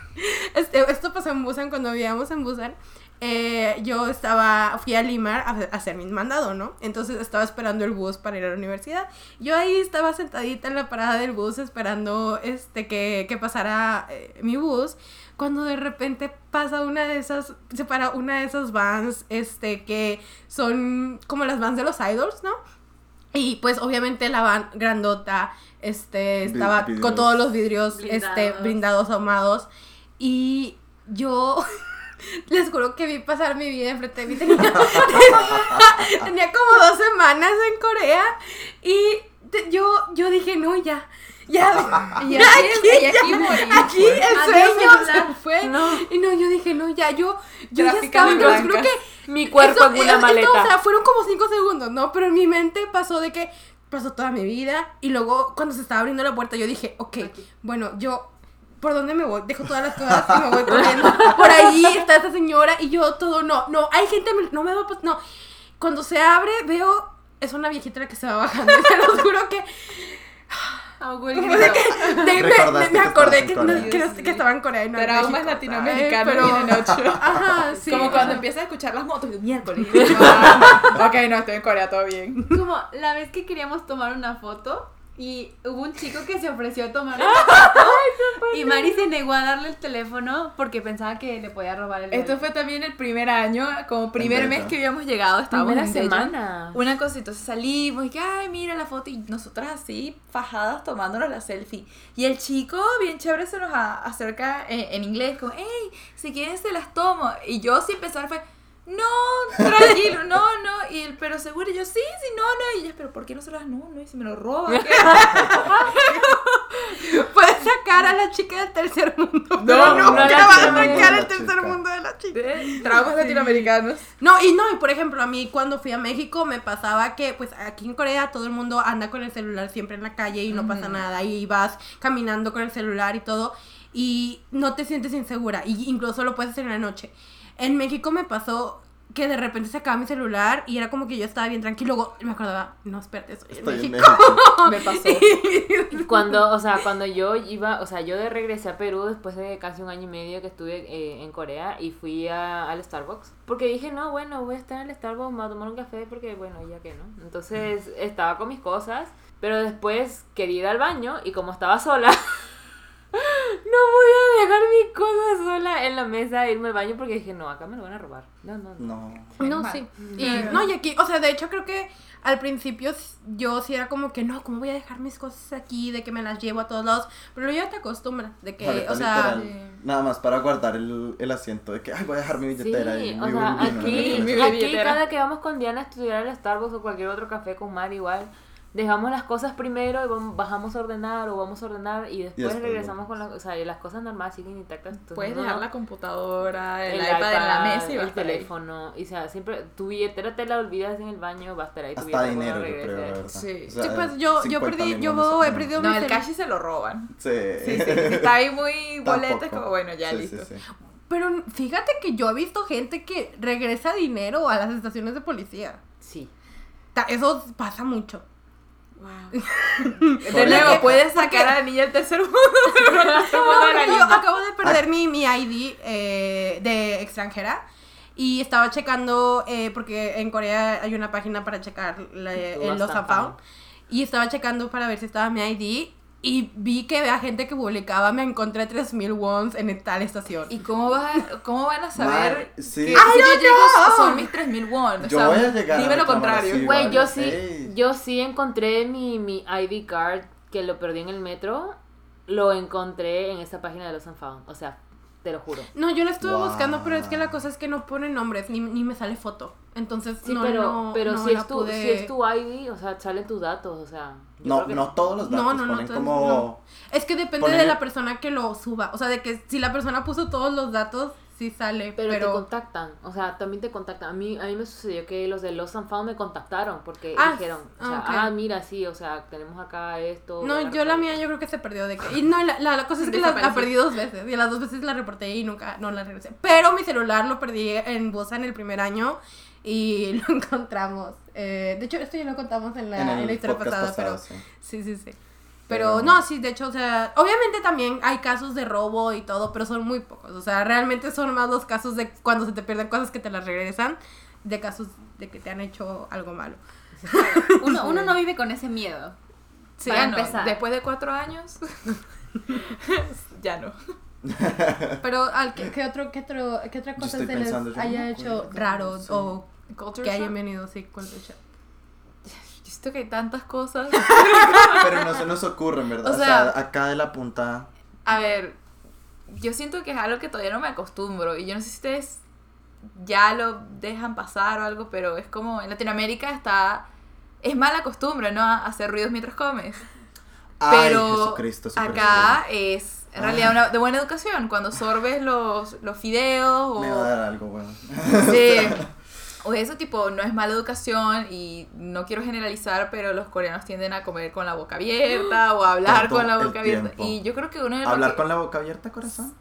Speaker 1: (laughs) este, esto pasó en Busan, cuando vivíamos en Busan, eh, yo estaba, fui a Limar a, a hacer mi mandado, ¿no? Entonces estaba esperando el bus para ir a la universidad. Yo ahí estaba sentadita en la parada del bus esperando este, que, que pasara eh, mi bus. Cuando de repente pasa una de esas, se para una de esas vans, este, que son como las vans de los idols, ¿no? Y pues obviamente la van grandota, este, estaba
Speaker 2: vidrios.
Speaker 1: con todos los vidrios, este,
Speaker 3: Blindados.
Speaker 1: blindados, ahumados. Y yo (laughs) les juro que vi pasar mi vida enfrente de mí. (laughs) Tenía, tenía como dos semanas en Corea y te- yo, yo dije, no, ya. (laughs) Ya,
Speaker 4: Y aquí-
Speaker 1: aquí,
Speaker 4: y aquí
Speaker 1: ya,
Speaker 4: morí,
Speaker 1: aquí
Speaker 4: pues.
Speaker 1: el fue.
Speaker 5: No.
Speaker 1: Y no, yo dije, no, ya, yo, yo ya estaba, juro
Speaker 4: blancas.
Speaker 1: que
Speaker 5: Mi cuerpo
Speaker 1: eso-
Speaker 5: en una
Speaker 1: esto,
Speaker 5: maleta.
Speaker 1: o sea, fueron como cinco segundos, ¿no? Pero en mi mente pasó de que pasó toda mi vida y luego cuando se estaba abriendo la puerta yo dije, ok,
Speaker 3: Aquí.
Speaker 1: bueno, yo, ¿por dónde me voy? Dejo todas las cosas y me voy corriendo. Por ahí está esta señora y yo todo, no, no, hay gente, no me va a pas- no. Cuando se abre veo, es una viejita la que se va bajando y se los juro que
Speaker 3: Ahogó el
Speaker 1: como
Speaker 3: grito.
Speaker 1: de que de- me, me
Speaker 2: que
Speaker 1: acordé que, que, no- que estaba en Corea y no
Speaker 4: Traumas latinoamericanos.
Speaker 1: Pero-
Speaker 4: ocho.
Speaker 1: Ajá, sí.
Speaker 4: Como cuando empiezas a escuchar las motos dices, miércoles. Ah, (laughs) ok, no, estoy en Corea, todo bien.
Speaker 3: Como la vez que queríamos tomar una foto y hubo un chico que se ofreció a tomar (laughs) y Mari se negó a darle el teléfono porque pensaba que le podía robar el
Speaker 4: Esto fue también el primer año, como primer mes que habíamos llegado, estábamos en
Speaker 5: semana.
Speaker 4: Una cosa, entonces salimos y que, ay, mira la foto y nosotras así, fajadas, tomándonos la selfie. Y el chico, bien chévere, se nos acerca en, en inglés, como, hey, si quieren se las tomo. Y yo sin pensar fue, no, tranquilo, no, no. Y él, pero seguro, y yo, sí, sí, no, no. Y ella, pero ¿por qué no se las, no, no, y si me lo roban? ¿qué?". (laughs)
Speaker 1: Puedes sacar a la chica del tercer mundo.
Speaker 4: No,
Speaker 1: pero
Speaker 4: no
Speaker 1: nunca
Speaker 5: la
Speaker 1: vas a sacar el tercer mundo de la chica.
Speaker 4: Traumas latinoamericanos.
Speaker 1: No, y no, y por ejemplo, a mí cuando fui a México me pasaba que, pues aquí en Corea todo el mundo anda con el celular siempre en la calle y no pasa nada. Y vas caminando con el celular y todo. Y no te sientes insegura. Y incluso lo puedes hacer en la noche. En México me pasó que de repente se acaba mi celular y era como que yo estaba bien tranquilo. Luego me acordaba, no, espérate, estoy,
Speaker 2: Estoy
Speaker 1: en
Speaker 2: en
Speaker 1: México.
Speaker 2: México.
Speaker 4: Me pasó. (laughs)
Speaker 5: Cuando, o sea, cuando yo iba, o sea, yo de regresé a Perú después de casi un año y medio que estuve eh, en Corea y fui a- al Starbucks. Porque dije, no, bueno, voy a estar en el Starbucks, me voy a tomar un café porque, bueno, ya que no. Entonces estaba con mis cosas, pero después quería ir al baño y como estaba sola, (laughs) voy a dejar mi cosa sola en la mesa e irme al baño porque dije, no, acá me lo van a robar. No, no, no.
Speaker 2: No.
Speaker 1: No, sí. Y, no, y aquí, o sea, de hecho creo que al principio yo sí era como que no, ¿cómo voy a dejar mis cosas aquí? De que me las llevo a todos lados. Pero ya te acostumbras, de que, o sea,
Speaker 2: literal, nada más para guardar el, el asiento de que, ay, voy a dejar mi billetera
Speaker 5: Sí,
Speaker 2: y
Speaker 5: o
Speaker 2: mi
Speaker 5: sea,
Speaker 2: bulbino,
Speaker 5: aquí,
Speaker 2: ¿no?
Speaker 4: Mi
Speaker 5: aquí
Speaker 4: billetera.
Speaker 5: cada que vamos con Diana a estudiar al Starbucks o cualquier otro café con Mar igual, dejamos las cosas primero y vamos- bajamos a ordenar o vamos a ordenar y después,
Speaker 2: después
Speaker 5: regresamos con las, o sea, y las cosas normales siguen intactas. entonces
Speaker 4: Puedes
Speaker 5: no-
Speaker 4: dejar la computadora, el,
Speaker 5: el
Speaker 4: iPad, en la mesa y va
Speaker 5: el
Speaker 4: estar ahí.
Speaker 5: teléfono, y o sea, siempre tu billetera te la olvidas en el baño, va a estar ahí tu
Speaker 2: Hasta dinero, yo creo, la
Speaker 5: regrese.
Speaker 2: verdad.
Speaker 4: Sí.
Speaker 2: O sea,
Speaker 1: sí, pues yo, yo
Speaker 2: 50
Speaker 1: perdí, yo he perdido
Speaker 4: No,
Speaker 1: mi
Speaker 4: el cash sí se lo roban.
Speaker 2: Sí.
Speaker 4: Sí, sí. Si está ahí muy (laughs) boleta, es
Speaker 2: Tampoco.
Speaker 4: como, bueno, ya
Speaker 2: Sí,
Speaker 4: listo.
Speaker 2: sí, sí.
Speaker 1: Pero fíjate que yo he visto gente que regresa dinero a las estaciones de policía.
Speaker 5: Sí.
Speaker 1: Eso pasa mucho.
Speaker 4: Wow. (laughs) De nuevo, puedes sacar a la niña del tercer mundo, pero (laughs) no
Speaker 1: yo (laughs) acabo de perder mi, mi ID eh, de extranjera y estaba checando, eh, porque en Corea hay una página para checar la- el
Speaker 5: Lost and
Speaker 1: Found, y estaba checando para ver si estaba mi ID y vi que había gente que publicaba, me encontré 3000 wons en tal estación.
Speaker 4: ¿Y cómo, vas a- cómo van a saber
Speaker 2: Mar- sí.
Speaker 4: que
Speaker 2: I
Speaker 4: si yo llego son mis 3000 won? O
Speaker 2: Yo
Speaker 4: sea,
Speaker 2: voy a llegar a
Speaker 4: Dime lo contrario.
Speaker 5: Güey, yo sí, yo sí encontré mi, mi ID card que lo perdí en el metro, lo encontré en esa página de los Unfound, o sea, te lo juro.
Speaker 1: No, yo la estuve
Speaker 2: Wow.
Speaker 1: buscando, pero es que la cosa es que no pone nombres, ni, ni me sale foto. Entonces,
Speaker 5: Sí,
Speaker 1: no,
Speaker 5: pero,
Speaker 1: no,
Speaker 5: pero
Speaker 1: no
Speaker 5: si, es tu,
Speaker 1: pude-
Speaker 5: si es tu ID, o sea, salen tus datos, o sea.
Speaker 2: No, no todos los datos
Speaker 1: No, no, no,
Speaker 2: ponen
Speaker 1: todos-
Speaker 2: como...
Speaker 1: no. Es que depende
Speaker 2: Ponen
Speaker 1: de la persona que lo suba. O sea, de que si la persona puso todos los datos, sí sale.
Speaker 5: Pero,
Speaker 1: Pero,
Speaker 5: te contactan, o sea, también te contactan. A mí, a mí me sucedió que los de Lost and Found me contactaron porque
Speaker 1: Ah,
Speaker 5: dijeron, o
Speaker 1: ah,
Speaker 5: sea, ah, mira, sí, o sea, tenemos acá esto.
Speaker 1: No, yo la
Speaker 5: bla".
Speaker 1: mía yo creo que se perdió de que... Y no, la, la, la cosa es que la, la perdí dos veces. Y las dos veces la reporté y nunca, no la regresé. Pero mi celular lo perdí en Busan el primer año y (laughs) lo encontramos. Eh, de hecho, esto ya lo contamos en la,
Speaker 2: en
Speaker 1: en historia pasada,
Speaker 2: pasado,
Speaker 1: pero...
Speaker 2: sí.
Speaker 1: Sí, sí, sí. Pero no, sí, de hecho, o sea, obviamente también hay casos de robo y todo, pero son muy pocos. O sea, realmente son más los casos de cuando se te pierden cosas que te las regresan, de casos de que te han hecho algo malo. (laughs)
Speaker 3: Uno, uno (laughs) no vive con ese miedo.
Speaker 1: Sí,
Speaker 3: Para empezar.
Speaker 4: después de cuatro años, (laughs) ya no.
Speaker 1: Pero, al, ¿qué, qué otro, qué, otro, ¿qué otra cosa se les haya hecho raro
Speaker 2: sí.
Speaker 1: o que hayan venido, sí, culture shock?
Speaker 4: Siento que hay tantas cosas. (laughs)
Speaker 2: Pero no se nos ocurren, ¿verdad?
Speaker 4: O
Speaker 2: O sea,
Speaker 4: sea-
Speaker 2: acá de la punta...
Speaker 4: A ver, yo siento que es algo que todavía no me acostumbro. Y yo no sé si ustedes ya lo dejan pasar o algo, pero es como en Latinoamérica está. Es mala costumbre, ¿no? A Hacer ruidos mientras comes.
Speaker 2: Ay,
Speaker 4: Pero
Speaker 2: Jesucristo.
Speaker 4: acá es en realidad una, de buena educación. Cuando sorbes los, los fideos o.
Speaker 2: Me va a dar algo, bueno.
Speaker 4: Sí. (laughs) O eso tipo, no es mala educación y no quiero generalizar, pero los coreanos tienden a comer con la boca abierta o a hablar con la boca abierta.
Speaker 2: tiempo.
Speaker 4: Y yo creo que uno de los
Speaker 2: ¿Hablar
Speaker 4: que-
Speaker 2: con la boca abierta, corazón?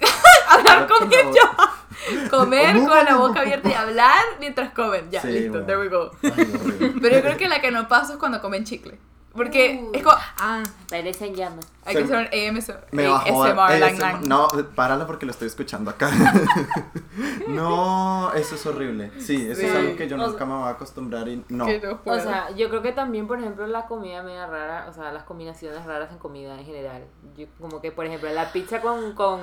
Speaker 2: (laughs)
Speaker 4: hablar con
Speaker 2: la boca- (laughs)
Speaker 4: comer con la boca abierta y hablar mientras comen. Ya,
Speaker 2: Sí,
Speaker 4: listo,
Speaker 2: bueno.
Speaker 4: there we go.
Speaker 2: Ay. (laughs)
Speaker 4: Pero yo creo que la que no paso es cuando comen chicle. Porque
Speaker 3: Uh.
Speaker 4: es como,
Speaker 1: Ah,
Speaker 5: Parecen llamas.
Speaker 4: hay
Speaker 2: Se-
Speaker 4: que hacer un AMS,
Speaker 2: Me bajó
Speaker 4: ASMR.
Speaker 2: No, páralo porque lo estoy escuchando acá. (laughs) no, eso es horrible. Sí, eso es algo que yo
Speaker 5: O
Speaker 2: nunca me voy a acostumbrar y no.
Speaker 5: O sea, yo creo que también, por ejemplo, la comida media rara, o sea, las combinaciones raras en comida en general. Yo, como que, por ejemplo, la pizza con, con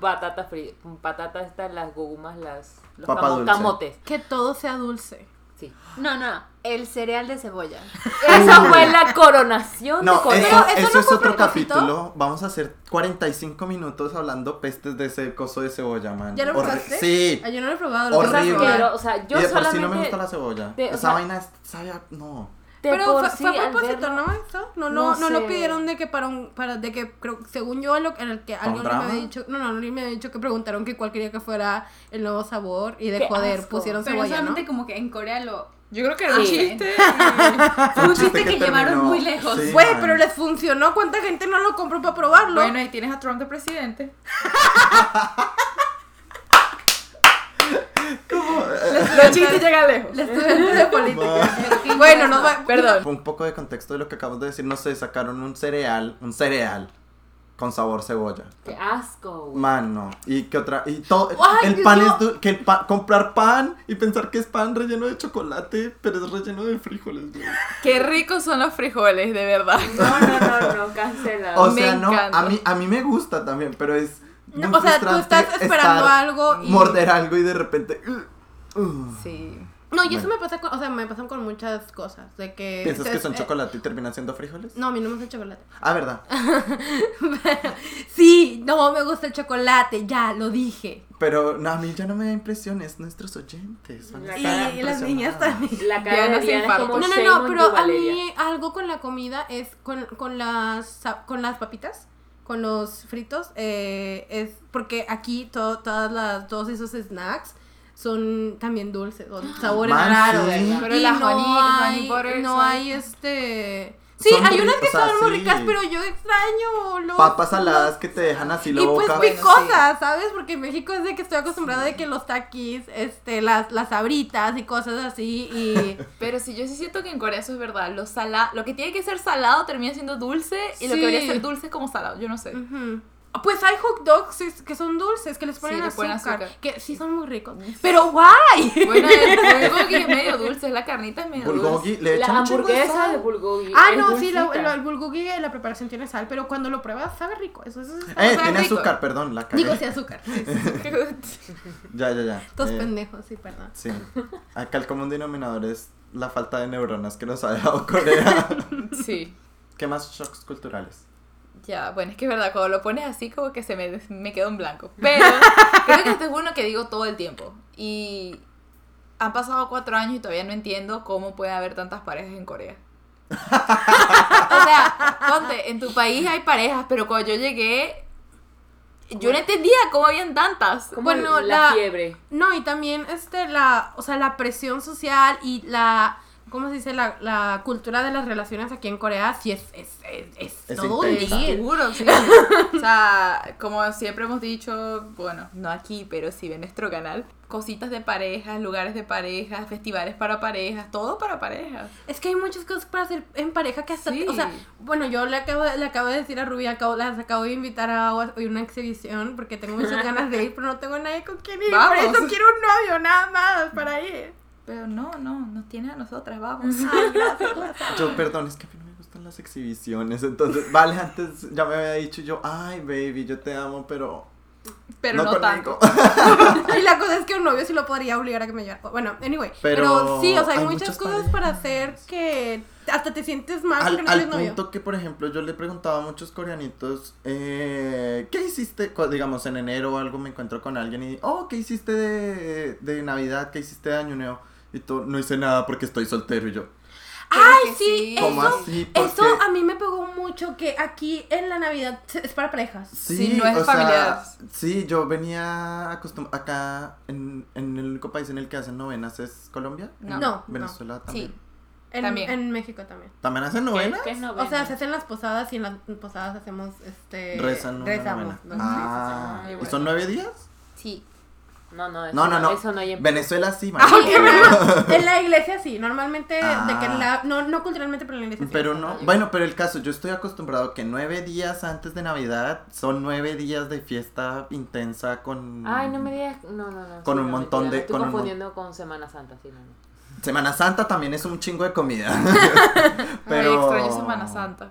Speaker 5: batata fría, con patatas estas, las gogumas, las, los
Speaker 2: Papa
Speaker 5: camo-
Speaker 2: dulce.
Speaker 5: camotes.
Speaker 1: que todo sea dulce.
Speaker 5: Sí.
Speaker 3: No, no, el cereal de cebolla. (laughs)
Speaker 5: Esa fue la coronación
Speaker 2: No,
Speaker 5: de
Speaker 2: eso,
Speaker 1: ¿eso
Speaker 2: eso
Speaker 1: no
Speaker 2: es otro
Speaker 1: propósito?
Speaker 2: capítulo. Vamos a hacer 45 minutos hablando pestes de ese coso de cebolla, man.
Speaker 1: ¿Ya lo probaste?
Speaker 2: Sí.
Speaker 1: Ah, yo no lo he probado. lo
Speaker 2: Horrible.
Speaker 5: Pero, o sea, yo
Speaker 2: y de por sí
Speaker 5: solamente...
Speaker 2: no me gusta la cebolla.
Speaker 5: de-
Speaker 2: Esa
Speaker 5: sea-
Speaker 2: vaina sabe a- No.
Speaker 5: De
Speaker 1: Pero
Speaker 5: por
Speaker 1: fue,
Speaker 5: sí,
Speaker 1: fue a propósito,
Speaker 5: verlo-
Speaker 1: ¿no? Eso? No,
Speaker 5: No
Speaker 1: no, no, lo pidieron de que para un, para, de que creo, según yo, lo, en el que alguien me había dicho, no, no, alguien me había dicho que preguntaron que cuál quería que fuera el nuevo sabor y de
Speaker 5: Qué
Speaker 1: joder,
Speaker 5: asco.
Speaker 1: pusieron
Speaker 3: Pero
Speaker 1: cebolla, ¿no?
Speaker 3: solamente como que en Corea lo...
Speaker 4: Yo creo que era un
Speaker 5: Sí.
Speaker 4: chiste. (laughs)
Speaker 3: Fue un chiste que llevaron muy lejos.
Speaker 2: Sí,
Speaker 1: Güey,
Speaker 2: man.
Speaker 1: pero les funcionó, ¿cuánta gente no lo compró para probarlo?
Speaker 4: Bueno, ahí tienes a Trump de presidente. (laughs)
Speaker 2: ¿Cómo? Eh,
Speaker 4: Los chistes llegan lejos.
Speaker 1: La estudiante de política. (laughs) Bueno, nos va.
Speaker 4: Perdón.
Speaker 2: Un poco de contexto de lo que acabamos de decir, no sé, sacaron un cereal, un cereal con sabor cebolla.
Speaker 5: Qué asco, güey.
Speaker 2: Mano, y qué otra, y todo,
Speaker 1: Ay,
Speaker 2: el pan es que el pa- comprar pan y pensar que es pan relleno de chocolate, pero es relleno de frijoles, güey.
Speaker 4: Qué ricos son los frijoles, de verdad.
Speaker 5: No, no, no, no, cancela.
Speaker 2: O
Speaker 4: Me
Speaker 2: sea, no,
Speaker 4: encanta.
Speaker 2: a mí, a mí me gusta también, pero es
Speaker 1: No, o sea, tú estás esperando
Speaker 2: estar-
Speaker 1: algo y.
Speaker 2: morder algo y de repente, uh, uh.
Speaker 4: Sí.
Speaker 1: No, y eso me pasa con. O sea, me pasan con muchas cosas. De que.
Speaker 2: ¿Piensas que son
Speaker 1: eh,
Speaker 2: chocolate y terminan siendo frijoles?
Speaker 1: No, a mí no me gusta el chocolate.
Speaker 2: Ah, verdad. (laughs)
Speaker 1: sí, no me gusta el chocolate, ya lo dije.
Speaker 2: Pero no, a mí ya no me da impresiones nuestros oyentes. van a
Speaker 1: Y,
Speaker 2: estar
Speaker 5: cara
Speaker 1: y las niñas también.
Speaker 5: La cara (laughs) de es como
Speaker 1: No, no, no, pero a mí algo con la comida es con, con las con las papitas, con los fritos, eh, es porque aquí to- todas las todos esos snacks son también dulces, son (gasps) sabores
Speaker 2: Man,
Speaker 1: raros.
Speaker 2: sí.
Speaker 4: Pero
Speaker 1: y
Speaker 4: las
Speaker 1: no
Speaker 4: honey-
Speaker 1: hay,
Speaker 4: butter
Speaker 1: no
Speaker 4: son-
Speaker 1: hay este Sí,
Speaker 2: Son
Speaker 1: hay unas que
Speaker 2: o
Speaker 1: son muy
Speaker 2: sí.
Speaker 1: ricas, pero yo extraño los
Speaker 2: Papas saladas que te dejan así la
Speaker 1: y pues
Speaker 2: boca.
Speaker 4: Bueno,
Speaker 1: picosas, ¿sabes? Porque en México es de que estoy acostumbrada de que los taquis, este, las, las sabritas y cosas así y... (laughs)
Speaker 4: Pero sí, yo sí siento que en Corea eso es verdad. Lo, sala lo que tiene que ser salado termina siendo dulce y lo que
Speaker 1: Sí.
Speaker 4: debería ser dulce es como salado. Yo no sé.
Speaker 1: Pues hay hot dogs es- que son dulces, que les ponen,
Speaker 4: Sí,
Speaker 1: azúcar,
Speaker 4: ponen azúcar.
Speaker 1: que sí son muy ricos. Pero guay.
Speaker 4: Bueno, el (laughs) bulgogi es medio dulce, la carnita es medio dulce.
Speaker 2: Le
Speaker 5: La hamburguesa
Speaker 2: sal.
Speaker 5: de bulgogi.
Speaker 1: Ah, no, sí, la- la- el bulgogi, la preparación tiene sal, pero cuando lo pruebas sabe rico. Eso, eso, eso
Speaker 2: Eh,
Speaker 1: sabe
Speaker 2: tiene
Speaker 1: rico.
Speaker 2: azúcar, perdón, la cagué.
Speaker 1: Digo, sí, azúcar. Sí, sí. (laughs)
Speaker 2: Ya, ya, ya.
Speaker 1: Todos
Speaker 2: Eh,
Speaker 1: pendejos, sí, perdón.
Speaker 2: Sí. Acá el común denominador es la falta de neuronas que nos ha dejado Corea. (laughs)
Speaker 4: Sí.
Speaker 2: ¿Qué más shocks culturales?
Speaker 4: Ya, bueno, es que es verdad, cuando lo pones así como que se me, me quedó en blanco. Pero (laughs) creo que este es uno que digo todo el tiempo. Y han pasado cuatro años y todavía no entiendo cómo puede haber tantas parejas en Corea. o sea, ponte, en tu país hay parejas, pero cuando yo llegué, yo no entendía cómo habían tantas.
Speaker 5: Como
Speaker 1: Bueno,
Speaker 5: la,
Speaker 1: la-
Speaker 5: fiebre.
Speaker 1: No, y también este la, o sea, la presión social y la ¿cómo se dice? La, la cultura de las relaciones aquí en Corea sí es es, es, es
Speaker 2: Es
Speaker 1: todo un.
Speaker 4: Seguro, sí. (laughs) O sea, como siempre hemos dicho, bueno, no aquí, pero sí en nuestro canal, cositas de parejas, lugares de parejas, festivales para parejas, todo para parejas.
Speaker 1: Es que hay muchas cosas para hacer en pareja que hasta,
Speaker 4: Sí.
Speaker 1: o sea, bueno, yo le acabo, le acabo de decir a Rubí, acabo, las acabo de invitar a hoy una exhibición porque tengo muchas (laughs) ganas de ir, pero no tengo nadie con quien ir,
Speaker 4: Vamos.
Speaker 1: por eso quiero un novio nada más para ir.
Speaker 4: Pero no, no, nos tiene a nosotras, vamos.
Speaker 1: Ay, gracias, gracias. (laughs)
Speaker 2: Yo, perdón, es que a mí no me gustan las exhibiciones. Entonces, vale, antes ya me había dicho yo, ay, baby, yo te amo, pero.
Speaker 4: Pero no,
Speaker 2: conmigo".
Speaker 4: tanto. (laughs)
Speaker 1: Y la cosa es que un novio sí lo podría obligar a que me llevara. Bueno, anyway. Pero,
Speaker 2: Pero
Speaker 1: sí, o sea, hay,
Speaker 2: hay
Speaker 1: muchas,
Speaker 2: muchas
Speaker 1: cosas para hacer que hasta te sientes mal
Speaker 2: al,
Speaker 1: no
Speaker 2: al
Speaker 1: tienes novio.
Speaker 2: punto que, por ejemplo, yo le preguntaba a muchos coreanitos, eh, ¿qué hiciste? Digamos, en enero o algo me encuentro con alguien y, oh, ¿qué hiciste de, de Navidad? ¿Qué hiciste de Año Nuevo? Y tú, no hice nada porque estoy soltero y yo.
Speaker 1: Ay, sí.
Speaker 2: ¿Cómo
Speaker 1: eso,
Speaker 2: así? ¿Por
Speaker 1: eso
Speaker 2: qué?
Speaker 1: a mí me pegó mucho que aquí en la Navidad es para parejas.
Speaker 4: Sí, no es familiar.
Speaker 2: Sí, yo venía acostum acá en, en el único país en el que hacen novenas es Colombia.
Speaker 4: No.
Speaker 2: En
Speaker 1: No,
Speaker 2: Venezuela también.
Speaker 4: Sí.
Speaker 1: En,
Speaker 4: También.
Speaker 1: en México también.
Speaker 2: ¿También hacen
Speaker 5: ¿Qué-
Speaker 2: novenas?
Speaker 5: qué es
Speaker 1: O sea, se hacen las posadas y en las posadas hacemos este
Speaker 2: Rezan una
Speaker 1: rezamos.
Speaker 2: Ah, ¿y son nueve días?
Speaker 4: Sí.
Speaker 5: No, no, eso
Speaker 2: No, no, no.
Speaker 5: Eso no hay en
Speaker 2: Venezuela sí,
Speaker 1: Ah,
Speaker 2: marica.
Speaker 1: ok, (laughs) (laughs) en la iglesia sí, normalmente de que
Speaker 2: Ah.
Speaker 1: la no no culturalmente pero en la iglesia sí.
Speaker 2: Pero no, bueno, pero el caso, yo estoy acostumbrado que nueve días antes de Navidad son nueve días de fiesta intensa con...
Speaker 5: Ay, no me digas. No, no, no.
Speaker 2: Con
Speaker 5: sí,
Speaker 2: un
Speaker 5: no,
Speaker 2: montón de-
Speaker 5: Estoy
Speaker 2: con un
Speaker 5: confundiendo con Semana Santa, sí, no, no.
Speaker 2: Semana Santa también es un chingo de comida. (laughs)
Speaker 4: Ay, extraño Semana Santa.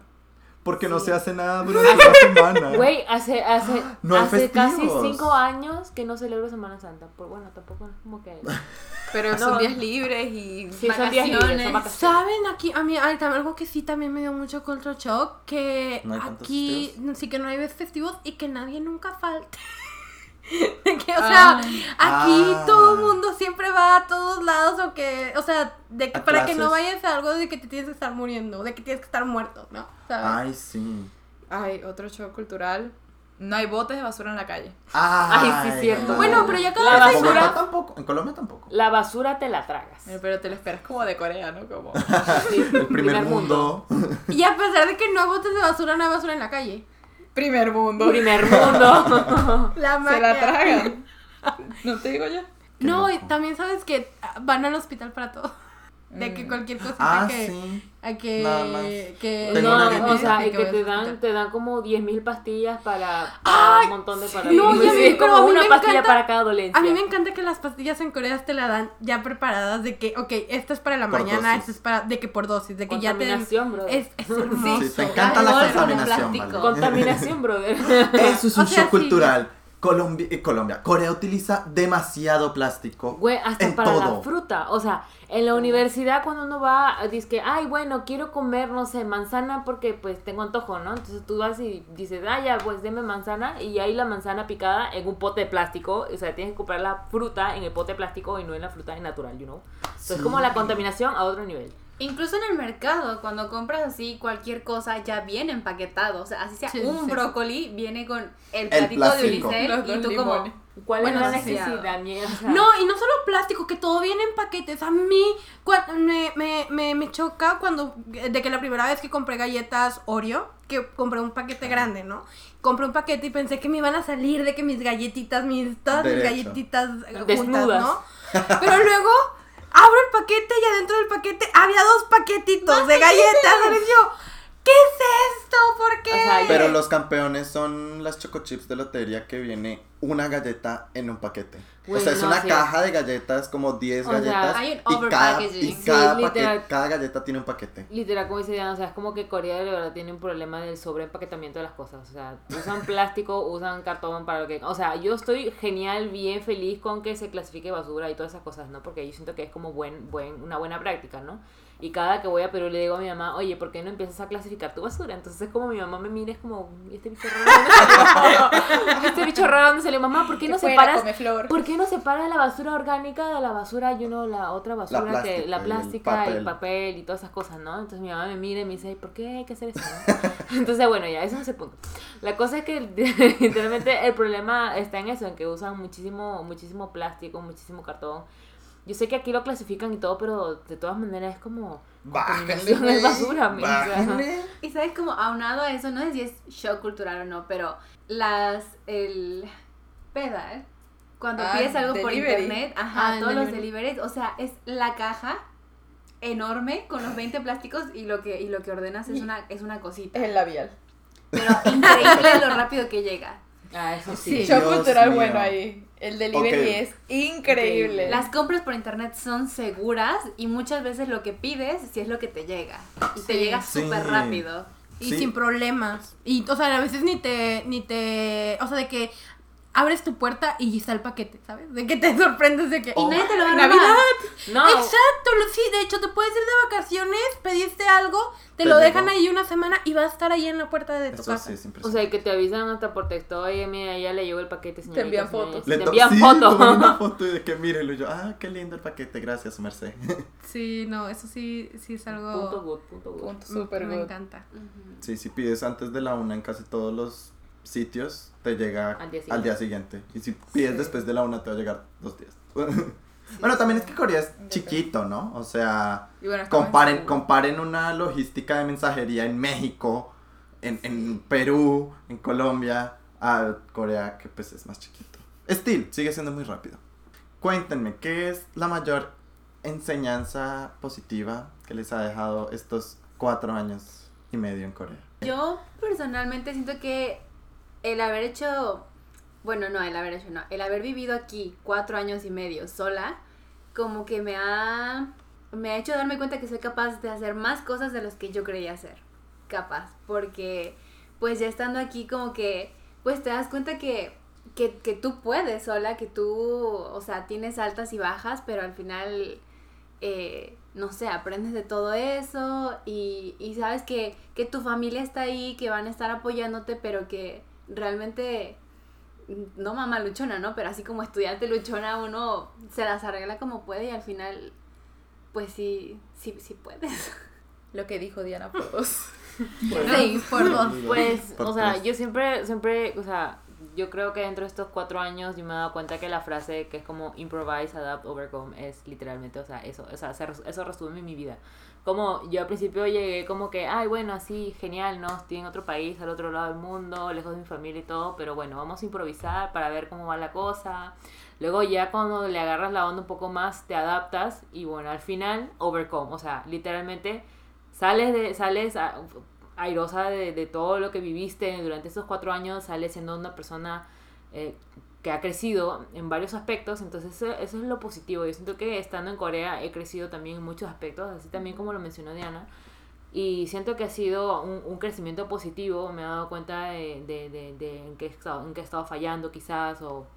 Speaker 2: Porque no
Speaker 5: Sí.
Speaker 2: se hace nada durante la semana. (laughs)
Speaker 5: Güey, hace, hace, (gasps)
Speaker 2: No
Speaker 5: hace casi
Speaker 2: festivos.
Speaker 5: cinco años que no celebro Semana Santa. Pues bueno, tampoco es como que. (laughs)
Speaker 4: Pero
Speaker 5: No.
Speaker 4: son días libres y
Speaker 5: Sí, son días libres, son
Speaker 4: vacaciones.
Speaker 5: vacaciones.
Speaker 1: ¿Saben aquí? A mí hay algo que sí también me dio mucho culture shock, que
Speaker 2: ¿No
Speaker 1: aquí sí que no hay festivos y que nadie nunca falte. (laughs) (laughs) De que, o sea,
Speaker 4: Ah.
Speaker 1: aquí
Speaker 2: Ah.
Speaker 1: todo el mundo siempre va a todos lados o que, o sea, de que para que no
Speaker 2: clases.
Speaker 1: vayas a algo de que te tienes que estar muriendo, de que tienes que estar muerto, ¿no? ¿Sabes?
Speaker 2: Ay, sí.
Speaker 4: Ay, otro show cultural. No hay botes de basura en la calle.
Speaker 2: Ay,
Speaker 5: sí, cierto.
Speaker 1: Bueno, pero ya cada
Speaker 5: La
Speaker 1: vez hay
Speaker 5: basura-
Speaker 2: Bogotá tampoco, en Colombia tampoco.
Speaker 5: La basura te la tragas.
Speaker 4: Eh, Pero te lo esperas como de Corea, ¿no? Como...
Speaker 5: Sí, (laughs)
Speaker 2: El primer mundo.
Speaker 1: Y a pesar de que no hay botes de basura, no hay basura en la calle.
Speaker 4: Primer mundo.
Speaker 5: Primer (laughs) mundo.
Speaker 1: La
Speaker 4: Se
Speaker 1: magia.
Speaker 4: la tragan. No te digo yo.
Speaker 1: No, y también sabes que van al hospital para todo. De que
Speaker 4: Mm.
Speaker 1: cualquier cosita
Speaker 2: Ah,
Speaker 1: que,
Speaker 2: sí.
Speaker 1: a que,
Speaker 2: Nada más.
Speaker 1: que
Speaker 2: Tengo
Speaker 5: no,
Speaker 2: una
Speaker 5: o sea, y que
Speaker 1: vayas
Speaker 5: te dan, te dan como 10.000 pastillas para, para
Speaker 1: Ay,
Speaker 5: un montón de para
Speaker 1: No, y a
Speaker 5: Sí,
Speaker 1: mí-
Speaker 5: como
Speaker 1: a mí
Speaker 5: una
Speaker 1: me
Speaker 5: pastilla
Speaker 1: encanta-
Speaker 5: para cada dolencia.
Speaker 1: A mí me encanta que las pastillas en Corea te la dan ya preparadas de que, ok, esta es para la
Speaker 2: Por
Speaker 1: mañana, esta es para, de que por dosis, de que ya te...
Speaker 5: Contaminación, brother.
Speaker 1: Es, es hermoso.
Speaker 2: Sí, te encanta la
Speaker 3: Alcohol como
Speaker 2: contaminación,
Speaker 3: plástico.
Speaker 2: ¿vale?
Speaker 5: Contaminación, brother.
Speaker 2: Eso es
Speaker 1: O
Speaker 2: un
Speaker 1: sea,
Speaker 2: shock
Speaker 1: sí.
Speaker 2: cultural. Colombia, eh, Colombia, Corea utiliza demasiado plástico.
Speaker 5: Güey, hasta
Speaker 2: en
Speaker 5: para
Speaker 2: todo.
Speaker 5: la fruta. O sea, en la universidad cuando uno va, dice que, ay, bueno, quiero comer, no sé, manzana porque pues tengo antojo, ¿no? Entonces tú vas y dices, ah, ya, pues deme manzana. Y hay la manzana picada en un pote de plástico. O sea, tienes que comprar la fruta en el pote de plástico y no en la fruta natural, you know? Entonces es como la contaminación a otro nivel.
Speaker 3: Incluso en el mercado, cuando compras así cualquier cosa, ya viene empaquetado. O sea, así sea
Speaker 1: Sí,
Speaker 3: un
Speaker 1: sí.
Speaker 3: brócoli, viene con el
Speaker 2: El
Speaker 3: platito de
Speaker 2: plástico.
Speaker 3: unicel y como...
Speaker 5: ¿Cuál
Speaker 1: Bueno,
Speaker 5: es la necesidad,
Speaker 1: No, y no solo plástico, que todo viene en paquetes. A mí me, me, me, me choca cuando, de que la primera vez que compré galletas Oreo, que compré un paquete grande, ¿no? Compré un paquete y pensé que me iban a salir de que mis galletitas, mis, todas mis galletitas juntas,
Speaker 5: Desnudas.
Speaker 1: ¿no? Pero luego abro el paquete y adentro del paquete había dos paquetitos de galletas. Yo, ¿qué es esto? ¿Por qué?
Speaker 5: O sea,
Speaker 2: Pero los campeones son las choco chips de lotería que viene una galleta en un paquete. O sea, es
Speaker 5: no,
Speaker 2: una
Speaker 5: sí.
Speaker 2: caja de galletas, como 10
Speaker 5: O sea,
Speaker 2: galletas.
Speaker 3: hay un
Speaker 2: y
Speaker 5: Sí, literal.
Speaker 2: cada galleta tiene un paquete.
Speaker 5: Literal, como dice Diana, o sea, es como que Corea de verdad tiene un problema del sobreempaquetamiento de las cosas. O sea, usan (laughs) plástico, usan cartón para lo que. O sea, yo estoy genial, bien feliz con que se clasifique basura y todas esas cosas, ¿no? Porque yo siento que es como buen, buen, una buena práctica, ¿no? Y cada que voy a Perú le digo a mi mamá, oye, ¿por qué no empiezas a clasificar tu basura? Entonces es como mi mamá me mira, es como, ¿y este bicho raro dónde salió? (laughs) este bicho raro dónde salió, mamá, ¿por qué no separas?
Speaker 4: come flor.
Speaker 5: ¿Por qué no separas la basura orgánica de la basura, you know, la otra basura que
Speaker 2: plástica
Speaker 5: la
Speaker 2: y el
Speaker 5: plástica, el
Speaker 2: papel.
Speaker 5: y todas esas cosas, ¿no? Entonces mi mamá me mira y me dice, ¿por qué hay que hacer eso? no?" (laughs) Entonces, bueno, ya, ese no es el punto. La cosa es que (laughs) literalmente el problema está en eso, en que usan muchísimo, muchísimo plástico, muchísimo cartón. Yo sé que aquí lo clasifican y todo, pero de todas maneras es como contaminación es basura, mi, o sea,
Speaker 2: bájenle.
Speaker 3: Y sabes como aunado a eso, no sé si es shock cultural o no, pero las, el pedal, cuando
Speaker 4: Ah,
Speaker 3: pides algo por
Speaker 4: delivery.
Speaker 3: internet,
Speaker 1: Ah,
Speaker 3: ajá,
Speaker 1: el
Speaker 3: todos los
Speaker 1: delivery.
Speaker 3: deliveries, o sea, es la caja enorme con los 20 plásticos y lo que, y lo que ordenas es una, es una cosita.
Speaker 4: Es el labial.
Speaker 3: Pero increíble lo rápido que llega.
Speaker 5: Ah, eso sí.
Speaker 1: Sí.
Speaker 4: Shock
Speaker 2: Dios
Speaker 4: cultural
Speaker 2: mío.
Speaker 4: bueno ahí. El delivery es increíble.
Speaker 3: Las compras por internet son seguras y muchas veces lo que pides sí es lo que te llega. Y te llega
Speaker 2: Sí.
Speaker 3: súper rápido.
Speaker 1: Y
Speaker 2: Sí.
Speaker 1: sin problemas. Y, o sea, a veces ni te, ni te, o sea, de que abres tu puerta y está el paquete, ¿sabes? De que te (laughs) sorprendes de que...
Speaker 3: Y nadie te lo va a
Speaker 4: Navidad.
Speaker 5: No,
Speaker 1: Exacto, sí, de hecho te puedes ir de vacaciones, pediste algo, te,
Speaker 2: Te
Speaker 1: lo dejan ahí una semana y va a estar ahí en la puerta de tu
Speaker 2: Eso
Speaker 1: casa.
Speaker 2: sí, es
Speaker 5: O sea, que te avisan hasta por texto, oye, mira, ya le llegó el paquete, señorita.
Speaker 4: envían
Speaker 5: señorita".
Speaker 4: fotos.
Speaker 5: Te envían
Speaker 2: sí,
Speaker 5: fotos.
Speaker 2: una (laughs) foto y de que mírenlo. Y yo, ah, qué lindo el paquete, gracias, Merced. (laughs)
Speaker 1: Sí, no, eso sí, sí es algo...
Speaker 5: Punto good, punto good.
Speaker 4: Punto
Speaker 1: me-
Speaker 4: super
Speaker 1: me
Speaker 4: good.
Speaker 1: encanta.
Speaker 2: Sí, si pides antes de la una en casi todos los sitios, te llega
Speaker 5: Al día
Speaker 2: al día siguiente. Y si pides
Speaker 4: Sí.
Speaker 2: después de la una, te va a llegar dos días. (laughs) bueno, también es que Corea es chiquito, ¿no? O sea,
Speaker 4: bueno,
Speaker 2: comparen, comparen una logística de mensajería en México, en, en Perú, en Colombia, a Corea, que pues es más chiquito. Still, sigue siendo muy rápido. Cuéntenme, ¿qué es la mayor enseñanza positiva que les ha dejado estos cuatro años y medio en Corea?
Speaker 3: Yo personalmente siento que el haber hecho, bueno, no, el haber hecho, no, el haber vivido aquí cuatro años y medio sola, como que me ha, me ha hecho darme cuenta que soy capaz de hacer más cosas de las que yo creía ser capaz, porque pues ya estando aquí como que, pues te das cuenta que, que, que tú puedes sola, que tú, o sea, tienes altas y bajas, pero al final eh, no sé, aprendes de todo eso y, y sabes que, que tu familia está ahí, que van a estar apoyándote, pero que realmente, no mamá luchona, ¿no? Pero así como estudiante luchona, uno se las arregla como puede y al final, pues sí, sí, sí puedes. (laughs)
Speaker 4: Lo que dijo Diana por dos. (laughs)
Speaker 1: Sí, por dos.
Speaker 5: Pues,
Speaker 2: Por
Speaker 5: o sea,
Speaker 2: tres.
Speaker 5: yo siempre, siempre, o sea, yo creo que dentro de estos cuatro años yo me he dado cuenta que la frase que es como improvise, adapt, overcome es literalmente, o sea, eso, o sea, eso resume mi vida. Como yo al principio llegué como que, ay, bueno, así, genial, ¿no? Estoy en otro país, al otro lado del mundo, lejos de mi familia y todo, pero bueno, vamos a improvisar para ver cómo va la cosa. Luego ya cuando le agarras la onda un poco más, te adaptas y bueno, al final, overcome, o sea, literalmente sales de, sales airosa de, de, todo lo que viviste durante estos cuatro años, sales siendo una persona eh, que ha crecido en varios aspectos, entonces eso, es lo positivo. Yo siento que estando en Corea he crecido también en muchos aspectos, así también como lo mencionó Diana, y siento que ha sido un, crecimiento positivo, me he dado cuenta de, de, de, en, qué he estado, en qué he estado fallando quizás, o,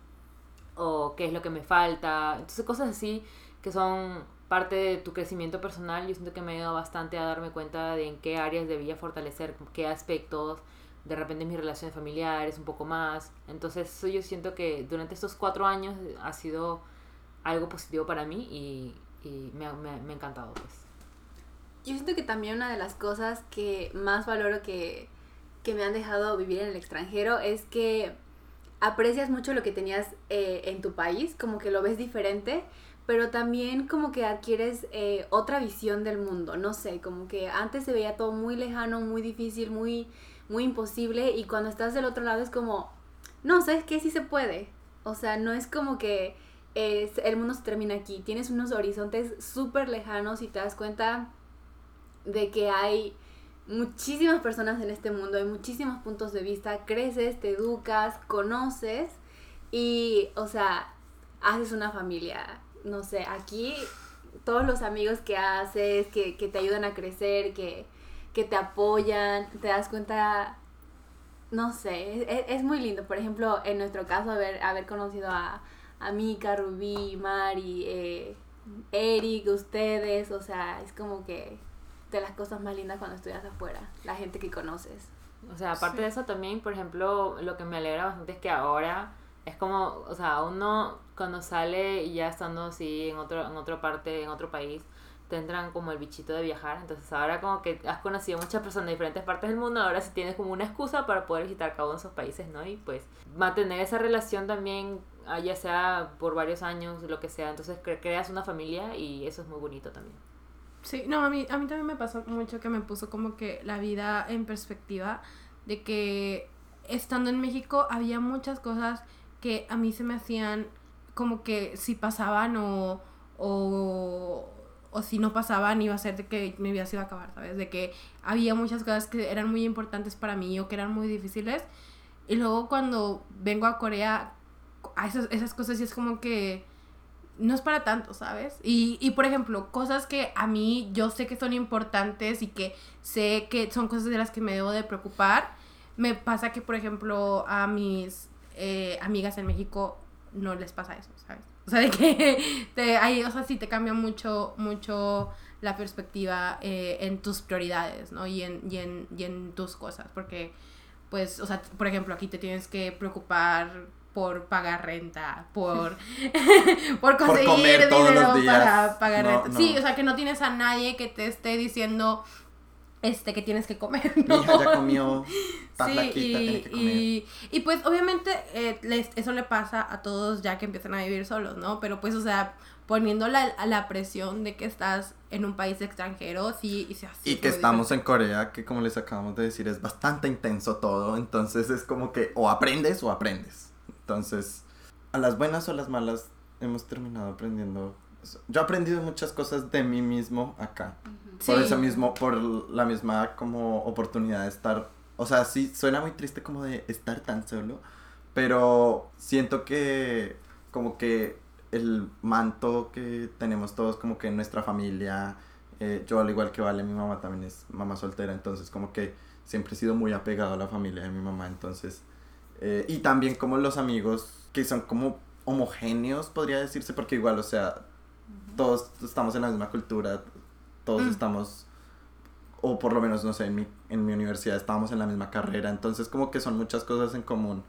Speaker 5: o qué es lo que me falta, entonces cosas así que son parte de tu crecimiento personal, yo siento que me ha ayudado bastante a darme cuenta de en qué áreas debía fortalecer, qué aspectos, de repente mis relaciones familiares un poco más. Entonces eso yo siento que durante estos cuatro años ha sido algo positivo para mí y, y me, me, me, ha encantado pues.
Speaker 3: Yo siento que también una de las cosas que más valoro que, que me han dejado vivir en el extranjero es que aprecias mucho lo que tenías eh, en tu país, como que lo ves diferente pero también como que adquieres eh, otra visión del mundo, no sé, como que antes se veía todo muy lejano, muy difícil, muy, muy imposible y cuando estás del otro lado es como, no, ¿sabes qué? Sí se puede. O sea, no es como que el mundo se termina aquí, tienes unos horizontes súper lejanos y te das cuenta de que hay muchísimas personas en este mundo, hay muchísimos puntos de vista, creces, te educas, conoces y, o sea, haces una familia no sé, aquí todos los amigos que haces, que, te ayudan a crecer, que, te apoyan, te das cuenta, no sé, es, muy lindo. Por ejemplo, en nuestro caso, haber, haber conocido a, a Mika, Rubí, Mari, eh, Eric, ustedes, o sea, es como que de las cosas más lindas cuando estudias afuera, la gente que conoces.
Speaker 5: O sea, aparte de eso también, por ejemplo, lo que me alegra bastante es que ahora es como, o sea, uno cuando sale y ya estando así en otro en otra parte, en otro país, tendrán como el bichito de viajar. Entonces ahora como que has conocido muchas personas de diferentes partes del mundo, ahora sí tienes como una excusa para poder visitar cada uno de esos países, ¿no? Y pues mantener esa relación también, ah, ya sea por varios años, lo que sea. Entonces creas una familia y eso es muy bonito también.
Speaker 1: Sí, no, a mí, a mí también me pasó mucho que me puso como que la vida en perspectiva de que estando en México había muchas cosas que a mí se me hacían como que si pasaban o, o, o si no pasaban iba a ser de que mi vida se iba a acabar, ¿sabes? De que había muchas cosas que eran muy importantes para mí o que eran muy difíciles. Y luego cuando vengo a Corea, a esas, esas cosas y es como que no es para tanto, ¿sabes? Y, y por ejemplo, cosas que a mí yo sé que son importantes y que sé que son cosas de las que me debo de preocupar, me pasa que, por ejemplo, a mis eh, amigas en México no les pasa eso, ¿sabes? O sea, de que (laughs) te, hay, o sea, sí te cambia mucho, mucho la perspectiva eh, en tus prioridades, ¿no? Y en, y, en, y en tus cosas, porque, pues, o sea, por ejemplo, aquí te tienes que preocupar por pagar renta, por, (laughs) por conseguir dinero para pagar renta. Sí, o sea, que no tienes a nadie que te esté diciendo, este que tienes que comer. ¿no? (laughs)
Speaker 2: Mi hija ya comió, (laughs) sí,
Speaker 1: y, que comer. Y, y, pues obviamente eh, eso le pasa a todos ya que empiezan a vivir solos, ¿no? Pero pues, o sea, poniendo la, la presión de que estás en un país extranjero, sí, y, sí,
Speaker 2: y que estamos en Corea, que como les acabamos de decir, es bastante intenso todo, entonces es como que o aprendes o aprendes. Entonces, a las buenas o a las malas, hemos terminado aprendiendo yo he aprendido muchas cosas de mí mismo acá. Por eso mismo, por la misma como oportunidad de estar, o sea, sí, suena muy triste como de estar tan solo, pero siento que como que el manto que tenemos todos como que en nuestra familia, eh, yo al igual que Vale, mi mamá también es mamá soltera, entonces como que siempre he sido muy apegado a la familia de mi mamá, entonces, eh, y también como los amigos que son como homogéneos, podría decirse, porque igual, o sea, todos estamos en la misma cultura, todos mm. estamos, o por lo menos, no sé, en mi, en mi universidad estábamos en la misma carrera, entonces como que son muchas cosas en común.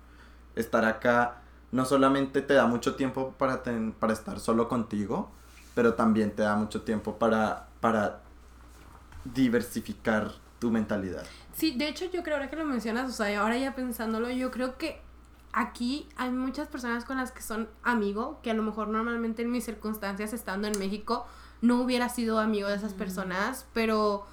Speaker 2: Estar acá no solamente te da mucho tiempo para, para estar solo contigo, pero también te da mucho tiempo para, para diversificar tu mentalidad.
Speaker 1: Sí, de hecho yo creo, ahora que lo mencionas, o sea, ahora ya pensándolo, yo creo que aquí hay muchas personas con las que son amigo, que a lo mejor normalmente en mis circunstancias estando en México no hubiera sido amigo de esas personas, pero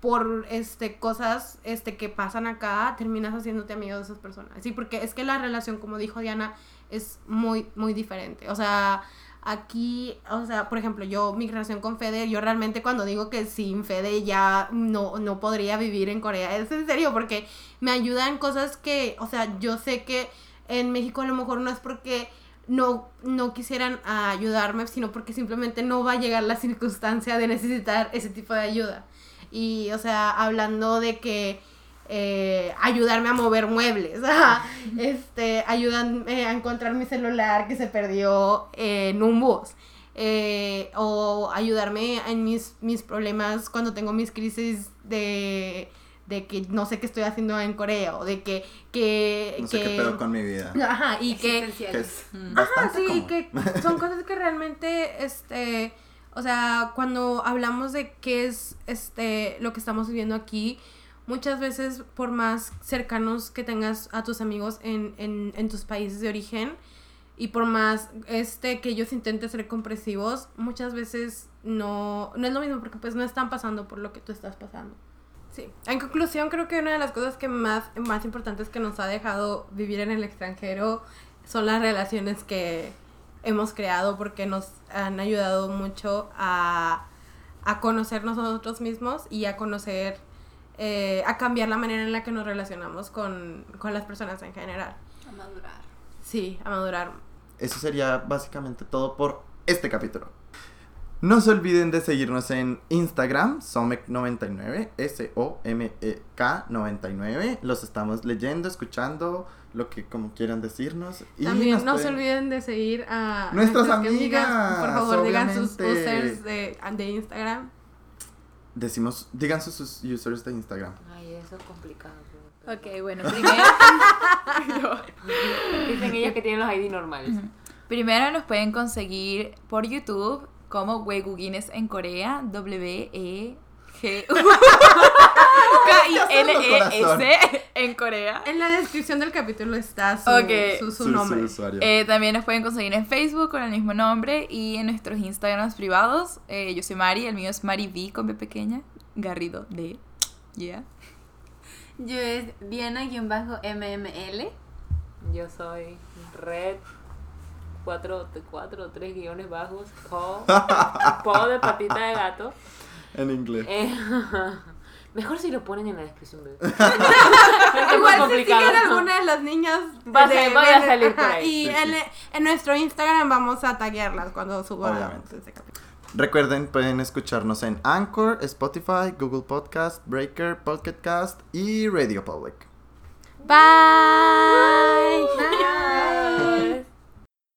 Speaker 1: por este cosas este que pasan acá terminas haciéndote amigo de esas personas. Sí, porque es que la relación, como dijo Diana, es muy muy diferente. O sea, aquí, o sea, por ejemplo, yo mi relación con Fede, yo realmente cuando digo que sin Fede ya no no podría vivir en Corea, es en serio porque me ayudan cosas que, o sea, yo sé que en México a lo mejor no es porque no, no quisieran ayudarme, sino porque simplemente no va a llegar la circunstancia de necesitar ese tipo de ayuda. Y, o sea, hablando de que eh, ayudarme a mover muebles, (laughs) este, ayudarme a encontrar mi celular que se perdió en un bus. Eh, o ayudarme en mis, mis problemas cuando tengo mis crisis de de que no sé qué estoy haciendo en Corea o de que que
Speaker 2: no sé qué pedo con mi vida.
Speaker 1: Ajá y que,
Speaker 2: que es
Speaker 1: ajá sí que (laughs) son cosas que realmente este o sea cuando hablamos de qué es este lo que estamos viviendo aquí muchas veces por más cercanos que tengas a tus amigos en, en, en tus países de origen y por más este que ellos intenten ser compresivos muchas veces no no es lo mismo porque pues no están pasando por lo que tú estás pasando Sí. En conclusión, creo que una de las cosas que más, más importantes que nos ha dejado vivir en el extranjero son las relaciones que hemos creado porque nos han ayudado mucho a, a conocernos nosotros mismos y a conocer, eh, a cambiar la manera en la que nos relacionamos con, con las personas en general.
Speaker 3: A madurar.
Speaker 1: Sí, a madurar.
Speaker 2: Eso sería básicamente todo por este capítulo. No se olviden de seguirnos en Instagram, Somek99, S-O-M-E-K 99. Los estamos leyendo, escuchando, lo que como quieran decirnos.
Speaker 1: Y También no se olviden de seguir a nuestras, amigas. Por favor, digan sus users de, de, Instagram.
Speaker 2: Decimos, digan sus users de Instagram.
Speaker 5: Ay, eso es complicado.
Speaker 4: Ok, bueno, (laughs) primero.
Speaker 5: Dicen ellas que tienen los ID normales.
Speaker 4: Primero nos pueden conseguir por YouTube como Guines en Corea, W-E-G. (laughs) K-I-N-E-S en Corea.
Speaker 1: En la descripción del capítulo está su, su, nombre.
Speaker 4: Eh, también nos pueden conseguir en Facebook con el mismo nombre y en nuestros Instagrams privados. Eh, yo soy Mari, el mío es Mari V con B pequeña, Garrido D. Yeah.
Speaker 3: Yo es Diana-MML.
Speaker 5: Yo soy Red cuatro, cuatro tres guiones bajos, po, (laughs) po de patita de gato.
Speaker 2: En inglés. Eh, (laughs)
Speaker 5: mejor si lo ponen en la descripción. (laughs)
Speaker 1: Igual si siguen alguna de las niñas
Speaker 5: va, a salir por ahí.
Speaker 1: Y en, en, nuestro Instagram vamos a taguearlas cuando subamos ese capítulo.
Speaker 2: Recuerden, pueden escucharnos en Anchor, Spotify, Google Podcast, Breaker, Podcast y Radio Public.
Speaker 1: Bye.